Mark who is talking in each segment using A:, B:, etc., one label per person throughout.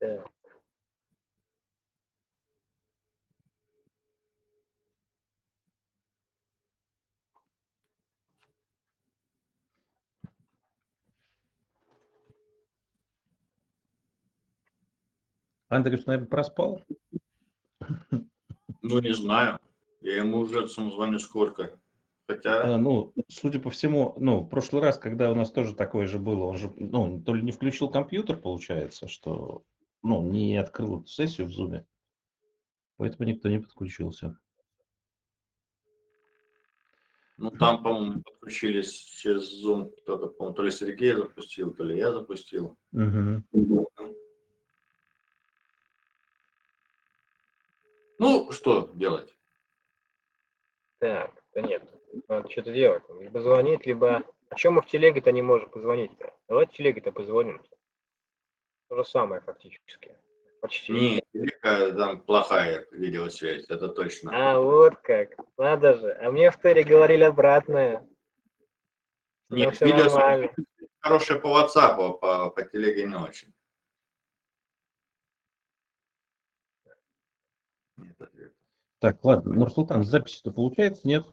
A: Да.
B: Андрюш, наверное, проспал?
C: Ну, не знаю. Я ему уже сам звоню сколько. Хотя,
B: А, ну, судя по всему, ну, в прошлый раз, когда у нас тоже такое же было, он же, ну, то ли не включил компьютер, получается, что, ну, не открыл эту сессию в Zoom, поэтому никто не подключился.
C: ну, там, по-моему, подключились через Zoom кто-то, по-моему, то ли Сергей запустил, то ли я запустил.
B: Мгм.
C: Ну, что делать?
A: Так, да нет, надо что-то делать. Либо звонить, либо... А чем мы в телеге-то не можем позвонить-то? Давайте в телеге-то позвоним. То же самое фактически. Почти.
C: Не, телега, там плохая видеосвязь, это точно.
A: А, вот как. Надо же. А мне в Тере говорили обратное.
C: Нет,
A: всё
C: видеосвязь
A: нормально.
C: хорошая по WhatsApp, по, по телеге не очень. Нет ответа.
B: Так, ладно, Нурсултан, запись-то получается, нет?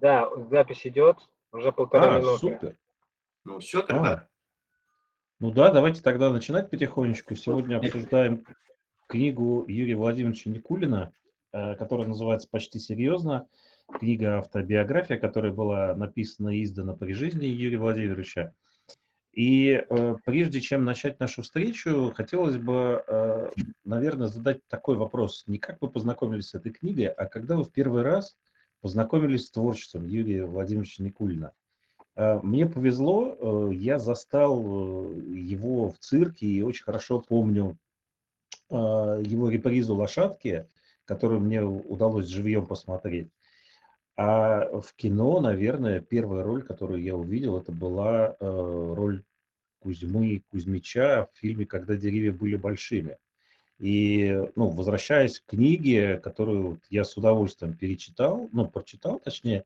A: Да, запись идет уже полтора
B: А,
A: минуты.
B: супер.
C: Ну, все тогда.
B: А. Ну да, давайте тогда начинать потихонечку. Сегодня обсуждаем книгу Юрия Владимировича Никулина, э, которая называется «Почти серьезно». Книга автобиография, которая была написана и издана при жизни Юрия Владимировича. И э, прежде чем начать нашу встречу, хотелось бы, э, наверное, задать такой вопрос. Не как вы познакомились с этой книгой, а когда вы в первый раз познакомились с творчеством Юрия Владимировича Никулина. Э, Мне повезло, э, я застал э, его в цирке и очень хорошо помню его репризу «Лошадки», которую мне удалось живьем посмотреть. А в кино, наверное, первая роль, которую я увидел, это была роль Кузьмы Кузьмича в фильме «Когда деревья были большими». И, ну, возвращаясь к книге, которую я с удовольствием перечитал, ну, прочитал, точнее,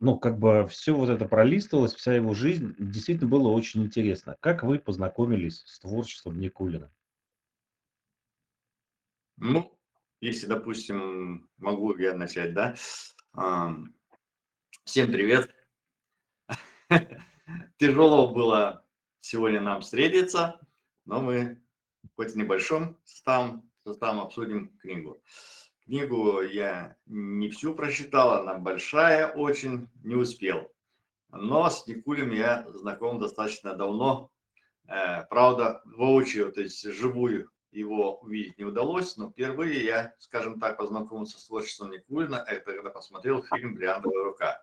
B: ну, как бы все вот это пролистывалось, вся его жизнь, действительно было очень интересно. Как вы познакомились с творчеством Никулина?
C: Ну, если, допустим, могу я начать, да? Ам, Всем привет. Тяжело было сегодня нам встретиться, но мы хоть в небольшом составом, составом обсудим книгу. Книгу я не всю прочитал, она большая очень, не успел. Но с Никулем я знаком достаточно давно. Э, Правда, воочию, то есть живую его увидеть не удалось, но впервые я, скажем так, познакомился с творчеством Никулина, это когда посмотрел фильм «Бриллиантовая рука».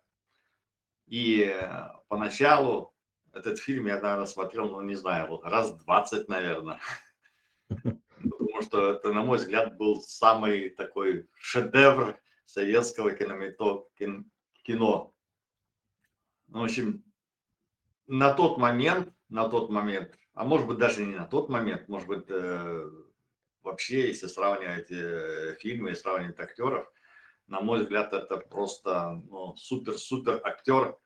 C: И э, поначалу этот фильм я, наверное, смотрел, ну, не знаю, вот раз 20, наверное. Потому что это, на мой взгляд, был самый такой шедевр советского киномето- кин- кино. Ну, в общем, на тот момент, на тот момент, а может быть даже не на тот момент, может быть э, вообще, если сравнивать э, фильмы и сравнивать актеров, на мой взгляд, это просто ну, супер-супер актер.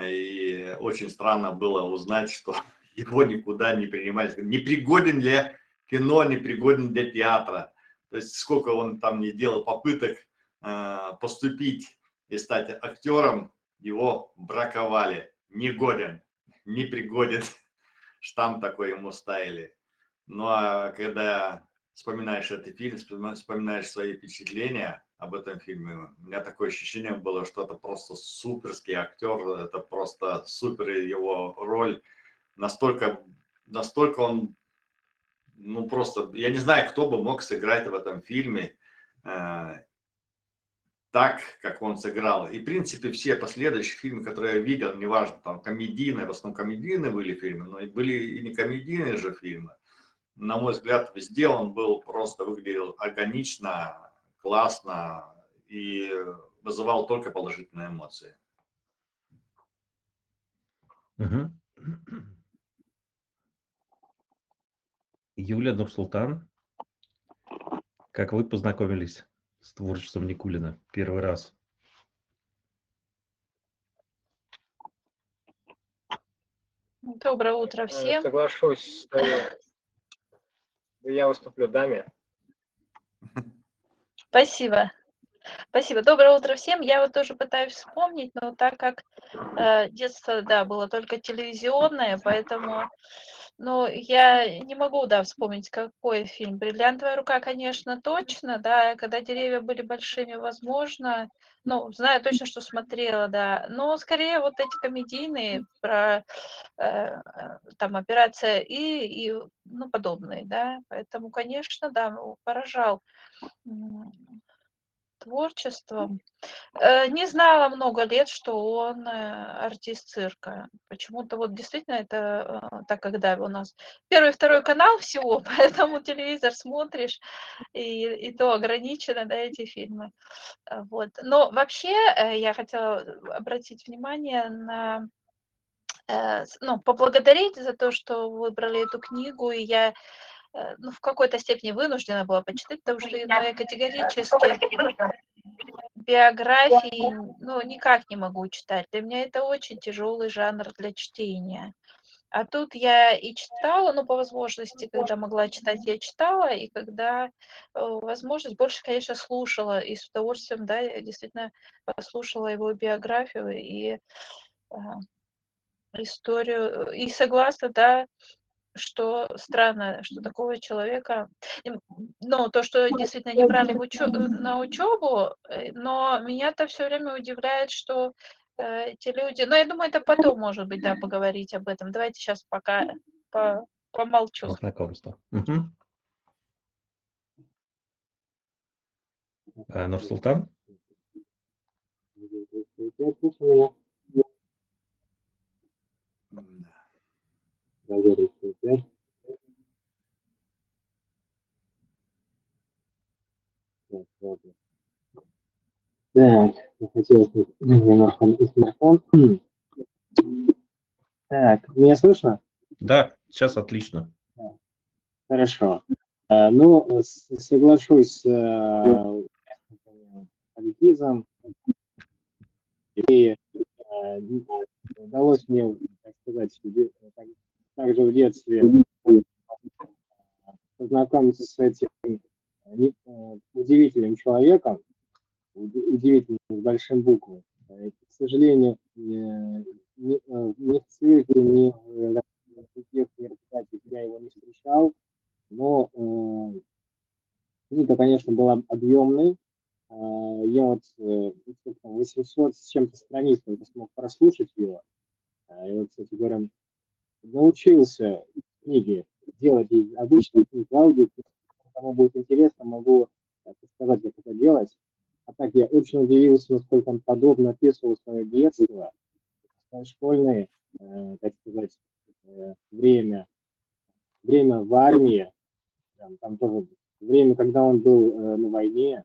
C: И очень странно было узнать, что его никуда не принимали. Непригоден для кино, непригоден для театра. То есть сколько он там не делал попыток э, поступить и стать актером, его браковали. Негоден, непригоден. Штамп такой ему ставили. Ну а когда вспоминаешь этот фильм, вспоми- вспоминаешь свои впечатления об этом фильме, у меня такое ощущение было, что это просто суперский актер, это просто супер его роль. Настолько, настолько он, ну просто, я не знаю, кто бы мог сыграть в этом фильме э, так, как он сыграл. И, в принципе, все последующие фильмы, которые я видел, неважно, там, комедийные, в основном комедийные были фильмы, но и были и не комедийные же фильмы. На мой взгляд, везде он был просто выглядел органично, классно и вызывал только положительные эмоции.
B: Мгм. Юлия Нурсултан, как вы познакомились с творчеством Никулина первый раз?
D: Доброе утро
A: Э,
D: всем.
A: Соглашусь с, я уступлю даме.
D: Спасибо. Спасибо. Доброе утро всем. Я вот тоже пытаюсь вспомнить, но так как э, детство, да, было только телевизионное, поэтому, ну, я не могу, да, вспомнить, какой фильм. «Бриллиантовая рука», конечно, точно, да, когда деревья были большими, возможно, ну, знаю точно, что смотрела, да, но скорее вот эти комедийные про э, там операция и, и ну, подобные, да, поэтому, конечно, да, поражал творчеством. Э, не знала много лет, что он э, артист цирка. Почему-то вот действительно это э, так, когда у нас первый, второй канал всего, поэтому телевизор смотришь, и, и то ограничено, да, эти фильмы. Вот. Но вообще я хотела обратить внимание на ну, поблагодарить за то, что выбрали эту книгу, и я ну, в какой-то степени вынуждена была почитать, потому что ну, я категорически биографии ну, никак не могу читать. Для меня это очень тяжелый жанр для чтения. А тут я и читала, ну, по возможности, когда могла читать, я читала, и когда э, возможность, больше, конечно, слушала, и с удовольствием, да, я действительно послушала его биографию и э, историю, и согласна, да, что странно, что такого человека, ну, то, что действительно не брали в учё... на учебу, э, но меня-то все время удивляет, что э, эти люди, но я думаю, это потом, может быть, да, поговорить об этом. Давайте сейчас пока по... помолчу.
B: Знакомство. Угу. А, Нурсултан?
E: Проверить Так, ладно. Так, я хотел немножко смартфон. Так, меня слышно?
B: Да, сейчас отлично.
E: Хорошо. А, ну, соглашусь с э. И э, удалось мне, так сказать, также в детстве познакомиться с этим э, удивительным человеком, удивительным с большим буквой. К сожалению, ни в цирке, ни в других мероприятиях я его не встречал, но э, книга, конечно, была объемной. Э, я вот 800 с чем-то страниц смог прослушать его. И вот, кстати говоря, научился книги делать из обычных книг аудио. Кому будет интересно, могу сказать, как это делать. А так я очень удивился, насколько он подробно описывал свое детство, свое школьное, э, так сказать, э, время, время в армии, там, там тоже время, когда он был э, на войне,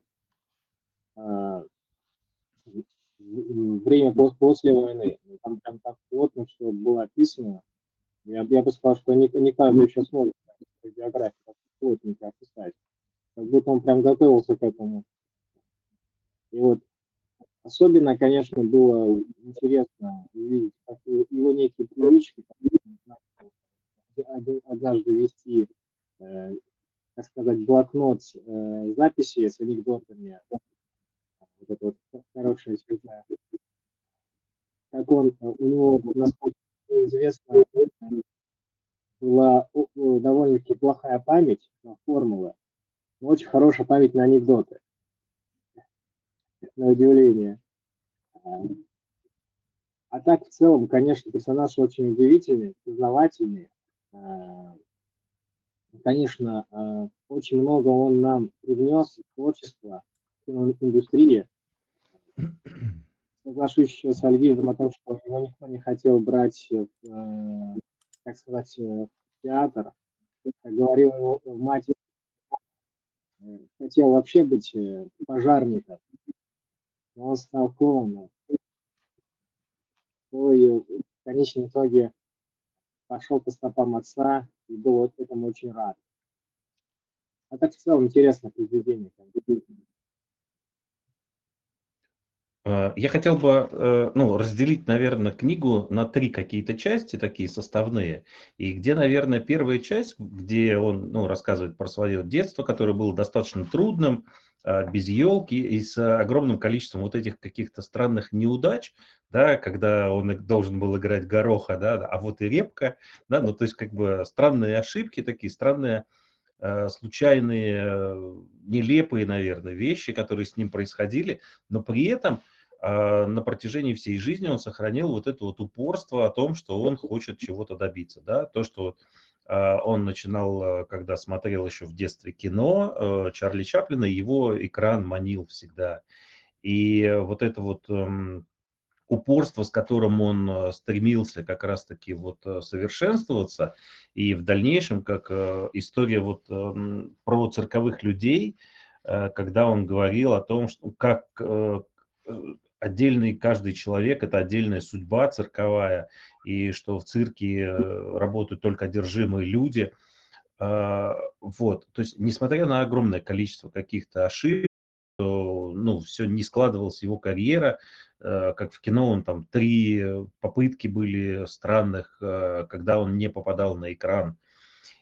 E: э, время после войны. Там прям так плотно все было описано. Я, я бы сказал, что не, не каждый еще сможет биографию так плотненько описать. Как будто он прям готовился к этому. И вот особенно, конечно, было интересно увидеть как его некие привычки, однажды вести, э, так сказать, блокнот э, записи с анекдотами. Вот это вот хорошая всегда. Как он, у него, насколько известно, была довольно-таки плохая память на формулы, но очень хорошая память на анекдоты. На удивление. А так, в целом, конечно, персонаж очень удивительный, познавательный. Конечно, очень много он нам привнес творчества, индустрии соглашусь с Альвизом о том, что его никто не хотел брать, в, э, так сказать, в театр. Как говорил его э, хотел вообще быть э, пожарником, но он стал клоуном. Ну и в конечном итоге пошел по стопам отца и был вот этому очень рад. А так в целом интересно произведение.
B: Э, я хотел бы э, ну, разделить, наверное, книгу на три какие-то части, такие составные. И где, наверное, первая часть, где он ну, рассказывает про свое детство, которое было достаточно трудным, э, без елки и с огромным количеством вот этих каких-то странных неудач, да, когда он должен был играть гороха, да, а вот и репка, да, ну то есть как бы странные ошибки такие, странные случайные, нелепые, наверное, вещи, которые с ним происходили, но при этом а, на протяжении всей жизни он сохранил вот это вот упорство о том, что он хочет чего-то добиться, да, то, что а, он начинал, а, когда смотрел еще в детстве кино Чарли Чаплина, его экран манил всегда. И вот это вот эм, упорство, с которым он стремился как раз-таки вот совершенствоваться, и в дальнейшем, как история вот эм, про цирковых людей, когда он говорил о том, что как э, отдельный каждый человек, это отдельная судьба цирковая, и что в цирке э, работают только одержимые люди. А, вот, то есть, несмотря на огромное количество каких-то ошибок, ну, все не складывалась его карьера, э, как в кино, он там три попытки были странных, э, когда он не попадал на экран.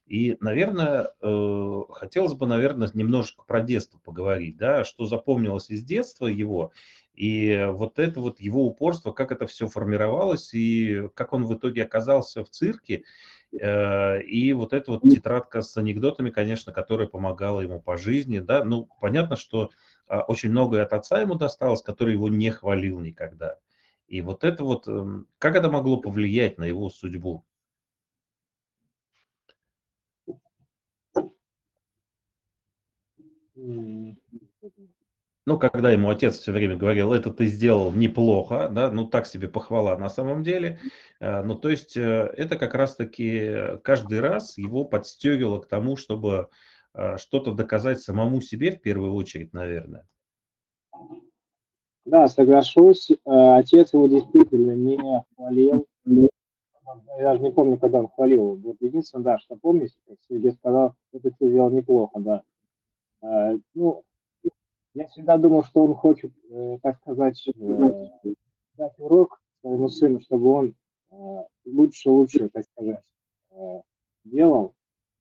B: И, наверное, хотелось бы, наверное, немножко про детство поговорить, да, что запомнилось из детства его, и вот это вот его упорство, как это все формировалось, и как он в итоге оказался в цирке, э, и вот эта вот тетрадка с анекдотами, конечно, которая помогала ему по жизни, да, ну, понятно, что а, очень многое от отца ему досталось, который его не хвалил никогда. И вот это вот, эм, как это могло повлиять на его судьбу? Ну, когда ему отец все время говорил, это ты сделал неплохо, да, ну, так себе похвала на самом деле, э, ну, то есть э, это как раз-таки каждый раз его подстегивало к тому, чтобы э, что-то доказать самому себе в первую очередь, наверное.
E: Да, соглашусь. Отец его действительно не хвалил. Я даже не помню, когда он хвалил. Вот единственное, да, что помню, Сергей сказал, это ты сделал неплохо, да. Ну, я всегда думал, что он хочет, э, так сказать, э, дать урок своему сыну, чтобы он э, лучше, лучше, так сказать, э, делал.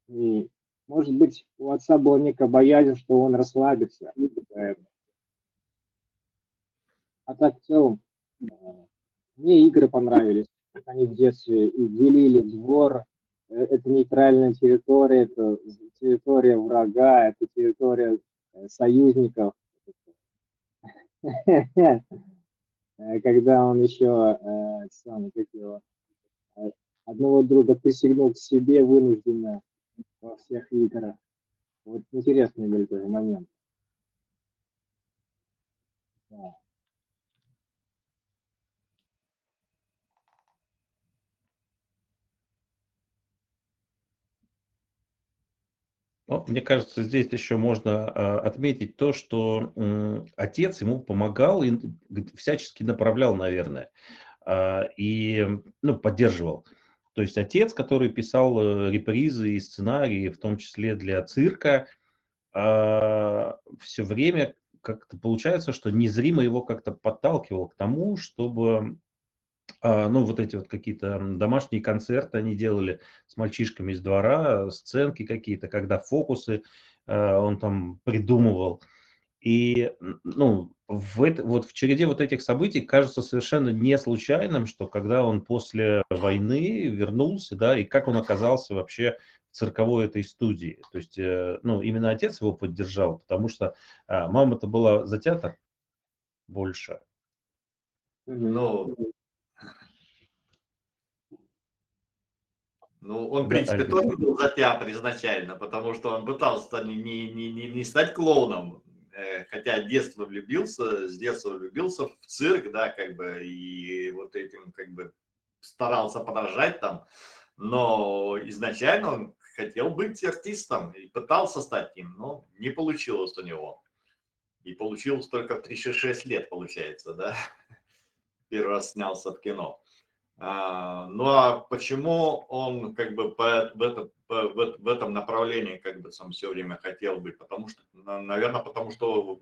E: И, может быть, у отца была некая боязнь, что он расслабится. А так в целом, э, мне игры понравились. Они в детстве и делили двор, э, это нейтральная территория, это территория врага, это территория э, союзников. Когда он еще э, сам, как его, э, одного друга присягнул к себе вынужденно во всех играх. Вот интересный был тоже момент. Да.
B: Ну, мне кажется, здесь еще можно а, отметить то, что отец ему помогал и всячески направлял, наверное, а, и ну, поддерживал. То есть отец, который писал э, репризы и сценарии, в том числе для цирка, а, все время как-то получается, что незримо его как-то подталкивал к тому, чтобы ну, вот эти вот какие-то домашние концерты они делали с мальчишками из двора, сценки какие-то, когда фокусы а, он там придумывал. И, ну, в это, вот в череде вот этих событий кажется совершенно не случайным, что когда он после войны вернулся, да, и как он оказался вообще цирковой этой студии. То есть, э, ну, именно отец его поддержал, потому что а, мама-то была за театр больше.
C: Ну, Ну, он, в принципе, тоже был за театр изначально, потому что он пытался не, не, не, не стать клоуном, э, хотя детство влюбился, с детства влюбился в цирк, да, как бы, и вот этим, как бы, старался подражать там, но изначально он хотел быть артистом и пытался стать им, но не получилось у него. И получилось только в 36 лет, получается, да, первый раз снялся в кино. А, ну а почему он как бы по, в, этом, по, в, в этом направлении как бы сам все время хотел быть? Потому что наверное, потому что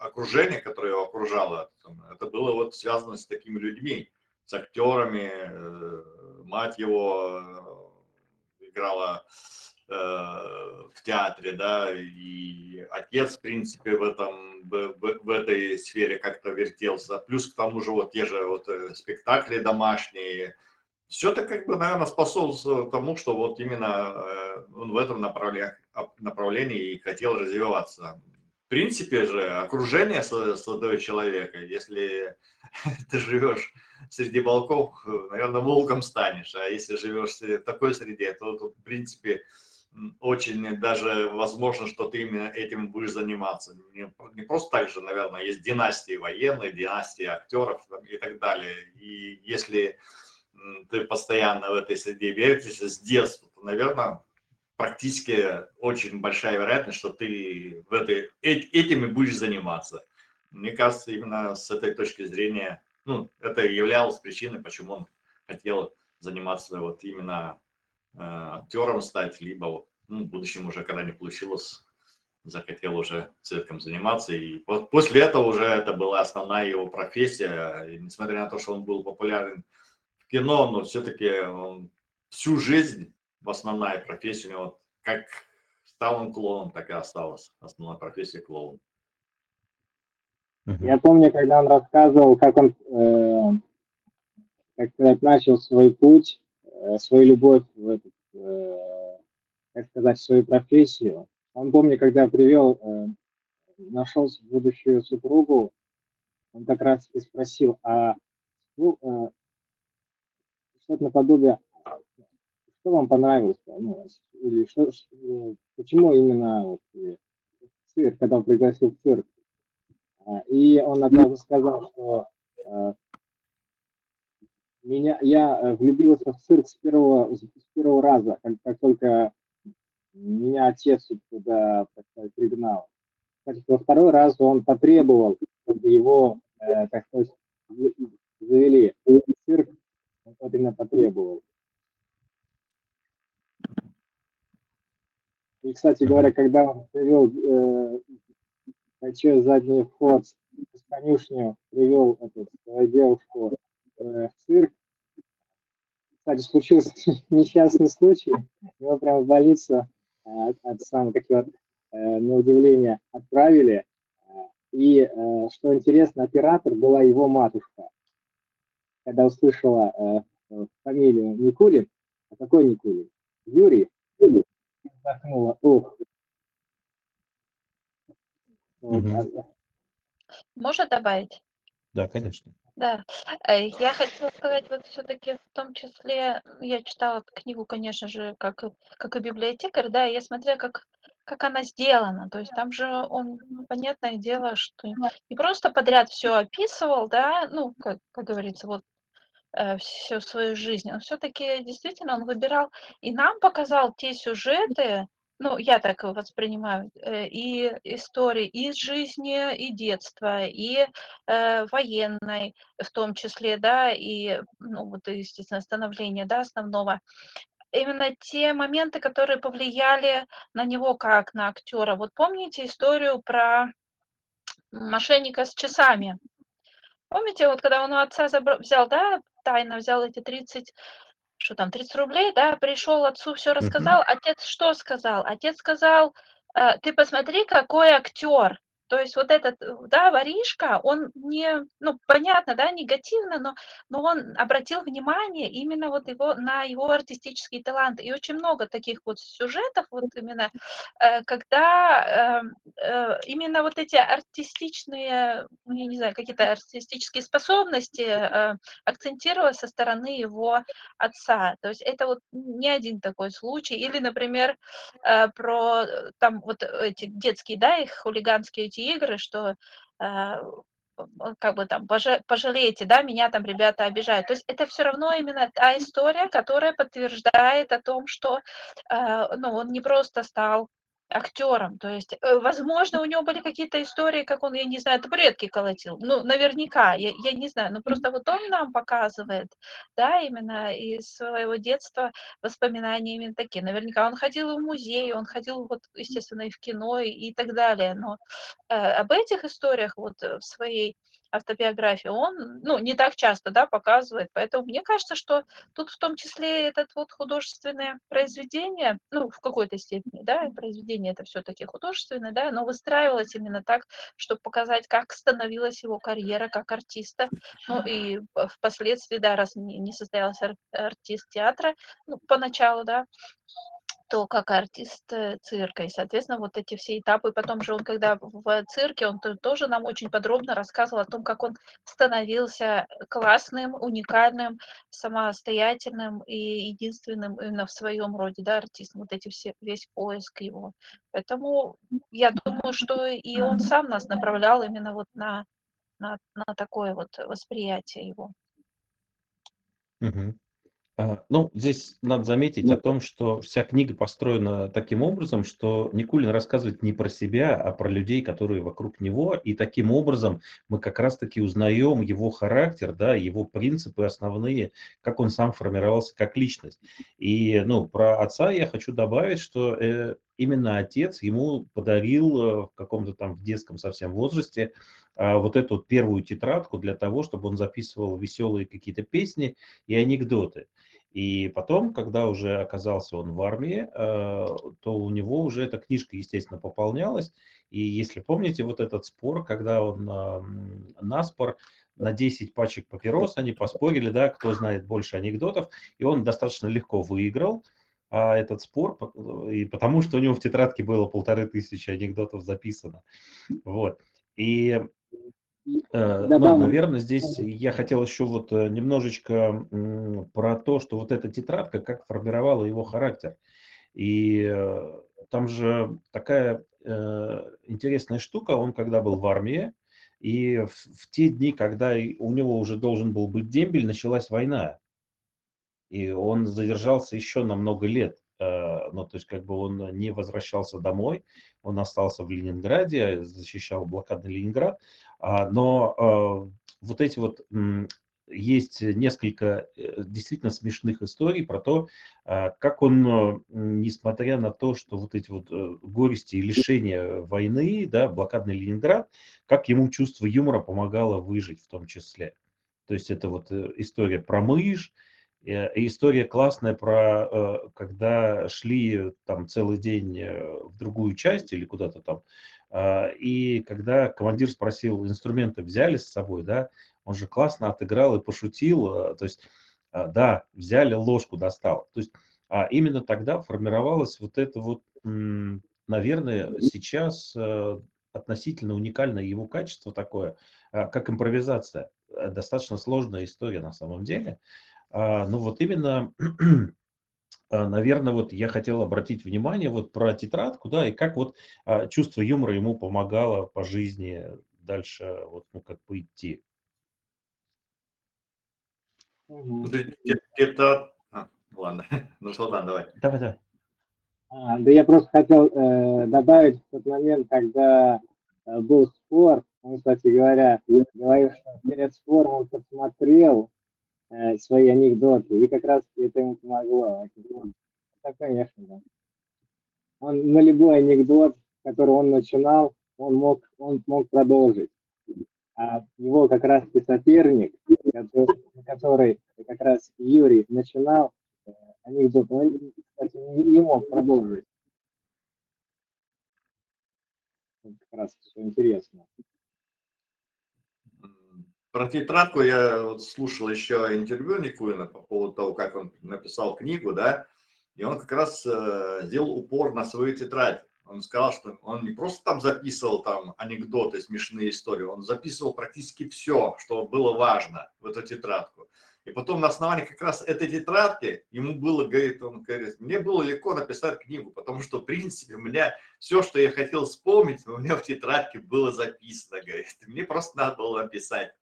C: окружение, которое его окружало, это было вот связано с такими людьми, с актерами. Э, мать его э, играла в театре, да, и отец, в принципе, в этом, в, в этой сфере как-то вертелся. Плюс к тому же вот те же вот спектакли домашние, все это как бы, наверное, способствовало тому, что вот именно он в этом направлении, направлении и хотел развиваться. В принципе же, окружение создает человека. Если ты живешь среди волков, наверное, волком станешь. А если живешь в такой среде, то, то в принципе, очень даже возможно, что ты именно этим будешь заниматься. Не, не просто так же, наверное, есть династии военные, династии актеров и так далее. И если ты постоянно в этой среде вертишься с детства, то, наверное, практически очень большая вероятность, что ты в этой, этим и будешь заниматься. Мне кажется, именно с этой точки зрения, ну, это являлось причиной, почему он хотел заниматься вот именно э, актером стать, либо вот, ну, в будущем уже, когда не получилось, захотел уже цирком заниматься. И вот после этого уже это была основная его профессия. И несмотря на то, что он был популярен в кино, но все-таки он всю жизнь в основная профессия у него, как стал он клоуном, так и осталась основная профессия клоун.
E: Я помню, когда он рассказывал, как он, э, как сказать, начал свой путь, э, свою любовь в этот, э, как сказать, свою профессию. Он помню, когда привел, э, нашел будущую супругу, он как раз и спросил, а ну, э, что-то наподобие, что вам понравилось, ну, или что, что, почему именно вот, э, цирк, когда он пригласил в цирк, а, и он однажды сказал, что меня, я э, влюбился в цирк с первого, с первого раза, как, как только меня отец туда так сказать, пригнал. Кстати, во второй раз он потребовал, чтобы его, э, так сказать, завели в цирк, он именно потребовал. И, кстати говоря, когда он привел э, хочу задний вход с конюшни, привел эту свою девушку в цирк. Кстати, случился несчастный случай, его прямо в больницу э, от самого такие э, на удивление отправили. И э, что интересно, оператор была его матушка. Когда услышала э, фамилию Никулин, а какой Никулин? Юрий, вздохнула, ох,
B: Мгм.
D: Можно добавить?
B: Да, конечно.
D: Да, э, я хотела сказать, вот все-таки в том числе, я читала книгу, конечно же, как, и- как и библиотекарь, да, и я смотрела, как, как она сделана. То есть там же он, ну, понятное дело, что не просто подряд все описывал, да, ну, как, как говорится, вот э, всю свою жизнь. Он все-таки действительно он выбирал и нам показал те сюжеты, ну, я так воспринимаю, э, и истории из жизни, и детства, и э, военной в том числе, да, и, ну, вот, естественно, становление, да, основного. Именно те моменты, которые повлияли на него как на актера. Вот помните историю про мошенника с часами? Помните, вот когда он у отца забрал, взял, да, тайно взял эти 30 что там, 30 рублей, да, пришел отцу, все рассказал. Отец что сказал? Отец сказал, «Э, ты посмотри, какой актер. То есть вот этот, э, да, воришка, он не, ну, понятно, да, негативно, но, но он обратил внимание именно вот его, на его артистический талант. И очень много таких вот сюжетов, вот именно, э, когда э, именно вот эти артистичные, ну, я не знаю, какие-то артистические способности акцентировалось со стороны его отца. То есть это вот не один такой случай. Или, например, про там вот эти детские, да, их хулиганские эти игры, что э, как бы там пожалейте, да, меня там ребята обижают. То есть это все равно именно та история, которая подтверждает о том, что, э, ну, он не просто стал актером. То есть, э, возможно, у него были какие-то истории, как он, я не знаю, табуретки колотил. Ну, наверняка, я, я не знаю. Но просто вот он нам показывает, да, именно из своего детства воспоминания именно такие. Наверняка он ходил в музей, он ходил, вот, естественно, и в кино и, и так далее. Но э, об этих историях вот э, в своей автобиографии, он, ну, не так часто, да, показывает, поэтому мне кажется, что тут в том числе этот вот художественное произведение, ну, в какой-то степени, да, произведение это все-таки художественное, да, но выстраивалось именно так, чтобы показать, как становилась его карьера как артиста, ну, и впоследствии, да, раз не состоялся артист театра, ну, поначалу, да, то как артист э, цирка. И, соответственно, вот эти все этапы. Потом же он, когда в цирке, он тоже нам очень подробно рассказывал о том, как он становился классным, уникальным, самостоятельным и единственным именно в своем роде, да, артистом. Вот эти все, весь поиск его. Поэтому я думаю, что и он сам нас направлял именно вот на, на, на такое вот восприятие его.
B: Угу. А, ну, здесь надо заметить о том, что вся книга построена таким образом, что Никулин рассказывает не про себя, а про людей, которые вокруг него, и таким образом мы как раз-таки узнаем его характер, да, его принципы основные, как он сам формировался как личность. И, ну, про отца я хочу добавить, что э, именно отец ему подарил э, в каком-то там в детском совсем возрасте а, вот эту первую тетрадку для того, чтобы он записывал веселые какие-то песни и анекдоты. И потом, когда уже оказался он в армии, а, то у него уже эта книжка, естественно, пополнялась. И если помните вот этот спор, когда он на спор на 10 пачек папирос, они поспорили, да, кто знает больше анекдотов, и он достаточно легко выиграл а, этот спор, и потому что у него в тетрадке было полторы тысячи анекдотов записано. Вот. И Э, ну, наверное, здесь я хотел еще вот э, немножечко про то, что вот эта тетрадка, как формировала его характер. И э, там же такая интересная штука, он когда был в армии, и в, в те дни, когда у него уже должен был быть дембель, началась война. И он задержался еще на много лет. Ну, то есть как бы он не возвращался домой, он остался в Ленинграде, защищал блокадный Ленинград. А, но а, вот эти вот есть несколько э, действительно смешных историй про то, а, как он, несмотря на то, что вот эти вот э, горести и лишения войны, да, блокадный Ленинград, как ему чувство юмора помогало выжить в том числе. То есть это вот э, история про мышь, история классная про когда шли там целый день в другую часть или куда-то там и когда командир спросил, инструменты взяли с собой, да, он же классно отыграл и пошутил, а, то есть, а, да, взяли ложку, достал. То есть именно тогда формировалось вот это вот, наверное, сейчас относительно уникальное его качество такое, как импровизация. Достаточно сложная история на самом деле. Но вот именно а, наверное, вот я хотел обратить внимание вот про тетрадку, да, и как вот а, чувство юмора ему помогало по жизни дальше вот, ну, как бы идти.
C: Это... А, ладно, ну что, ладно, давай.
B: Давай, давай.
E: А, да я просто хотел э, добавить в тот момент, когда э, был спор, он, кстати говоря, говорил, что перед спором он посмотрел э, свои анекдоты, и как раз это ему помогло. Да, конечно, да. Он на любой анекдот, который он начинал, он мог, он мог продолжить. А его как раз и соперник, который, который как раз Юрий начинал э, анекдот, он, кстати, не, не мог продолжить. Как раз все интересно.
C: Про тетрадку я вот слушал еще интервью Никулина по поводу того, как он написал книгу, да, и он как раз э, сделал упор на свою тетрадь. Он сказал, что он не просто там записывал там анекдоты, смешные истории, он записывал практически все, что было важно в эту тетрадку. И потом на основании как раз этой тетрадки ему было, говорит, он говорит, мне было легко написать книгу, потому что, в принципе, у меня все, что я хотел вспомнить, у меня в тетрадке было записано, говорит. Мне просто надо было написать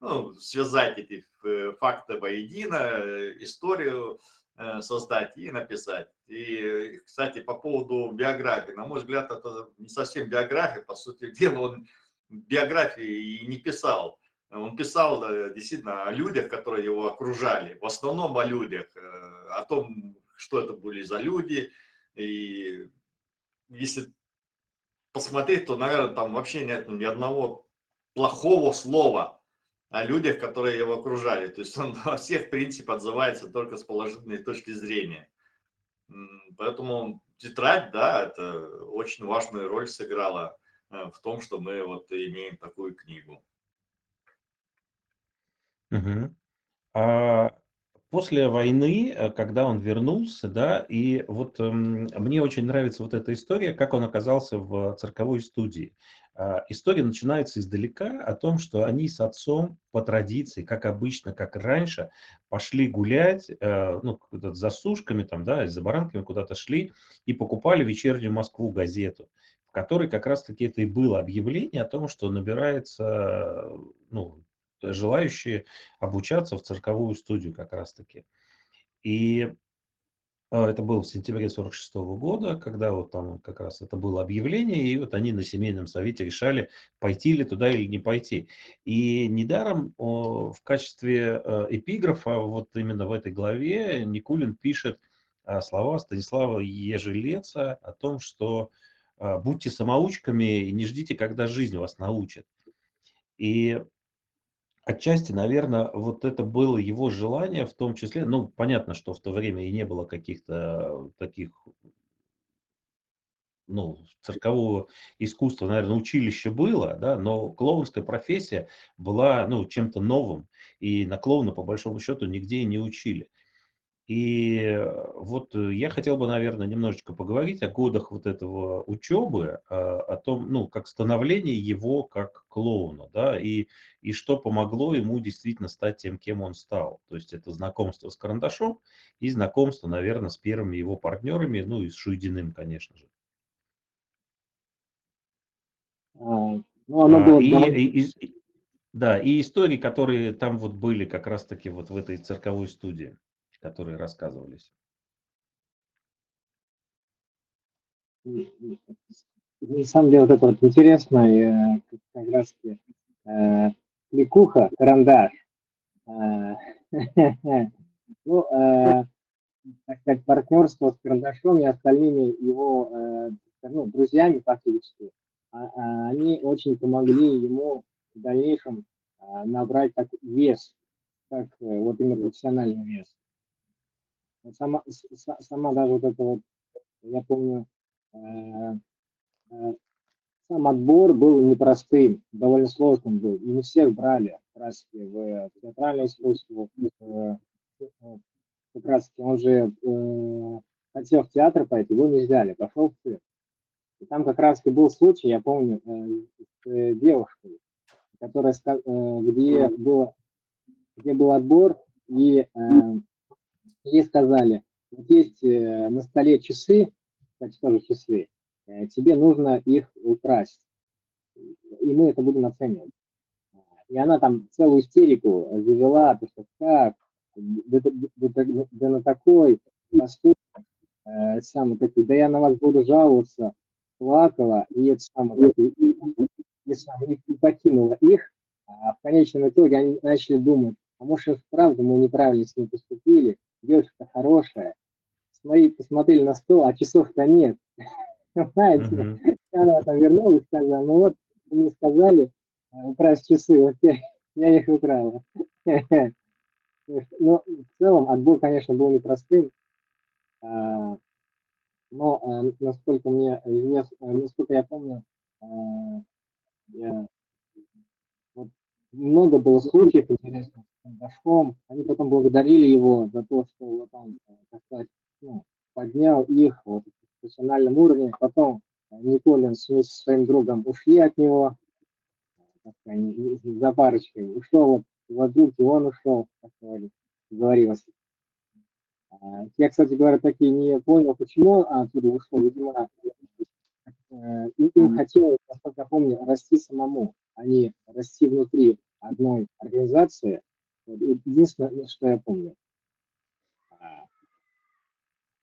C: ну, связать эти э, факты воедино, э, историю э, создать и написать. И, кстати, по поводу биографии, на мой взгляд, это не совсем биография, по сути дела, он биографии и не писал. Он писал действительно о людях, которые его окружали, в основном о людях, о том, что это были за люди. И если посмотреть, то, наверное, там вообще нет ни одного плохого слова о людях, которые его окружали. То есть он во всех, в принципе, отзывается только с положительной точки зрения. Поэтому тетрадь, да, это очень важную роль сыграла э, в том, что мы вот имеем такую книгу.
B: Угу. А после войны, э, когда он вернулся, да, и вот эм, мне очень нравится вот эта история, как он оказался в цирковой студии. А, история начинается издалека о том, что они с отцом по традиции, как обычно, как раньше, пошли гулять, э, ну, за сушками там, да, за баранками куда-то шли и покупали вечернюю Москву газету, в которой как раз-таки это и было объявление о том, что набирается, ну, желающие обучаться в цирковую студию как раз-таки. И это было в сентябре 46 года, когда вот там как раз это было объявление, и вот они на семейном совете решали, пойти ли туда или не пойти. И недаром в качестве э, эпиграфа вот именно в этой главе Никулин пишет а, слова Станислава Ежелеца о том, что а, будьте самоучками и не ждите, когда жизнь вас научит. И Отчасти, наверное, вот это было его желание, в том числе, ну, понятно, что в то время и не было каких-то таких, ну, циркового искусства, наверное, училище было, да, но клоунская профессия была, ну, чем-то новым, и на клоуна, по большому счету, нигде не учили. И э, вот э, я хотел бы, наверное, немножечко поговорить о годах вот этого учебы, а, о том, ну, как становление его как клоуна, да, и, и что помогло ему действительно стать тем, кем он стал. То есть это знакомство с карандашом и знакомство, наверное, с первыми его партнерами, ну и с Шуйдиным, конечно же. А, ну, оно а, было... И, и, и, да, и истории, которые там вот были как раз-таки вот в этой цирковой студии которые рассказывались?
E: На самом деле, вот это вот интересно, э, как раз э, кликуха, карандаш. Э, ну, э, так сказать, партнерство с карандашом и остальными его э, ну, друзьями фактически, а, а они очень помогли ему в дальнейшем набрать так вес, как вот именно профессиональный вес. Сама, сама даже вот это вот, я помню, э, э, сам отбор был непростым, довольно сложным был. И не всех брали как раз в театральное искусство. Как раз он же э, хотел в театр пойти, его не взяли, пошел в цирк. И там как раз был случай, я помню, с девушкой, которая, где, был, где был отбор, и ей сказали, вот есть э, на столе часы, кстати, тоже часы, э, тебе нужно их украсть, и мы это будем оценивать. И она там целую истерику завела, то что как, да, на такой поступок, э, самый такой, да я на вас буду жаловаться, плакала, и это самое, и, и, и, и, и покинула их, а в конечном итоге они начали думать, а может, правда мы неправильно с ним поступили, девушка хорошая. Смотри, посмотрели на стол, а часов-то нет. Понимаете? Она там вернулась, сказала, ну вот, мне сказали, э, украсть часы, вот я, я их украла. Но в целом отбор, конечно, был непростым. А, но, э, насколько мне известно, э, насколько я помню, я, вот, много было случаев интересных, Дашком. Они потом благодарили его за то, что вот он, э, так сказать, ну, поднял их вот, в профессиональном уровне. Потом э, Николин со своим другом ушли от него, так сказать, за парочкой. Ушел вот владык, и он ушел, как говорилось. А, я, кстати говоря, таки не понял, почему оттуда ушел. Видимо, э, им хотелось, насколько я помню, расти самому, а не расти внутри одной организации, Единственное, что я помню.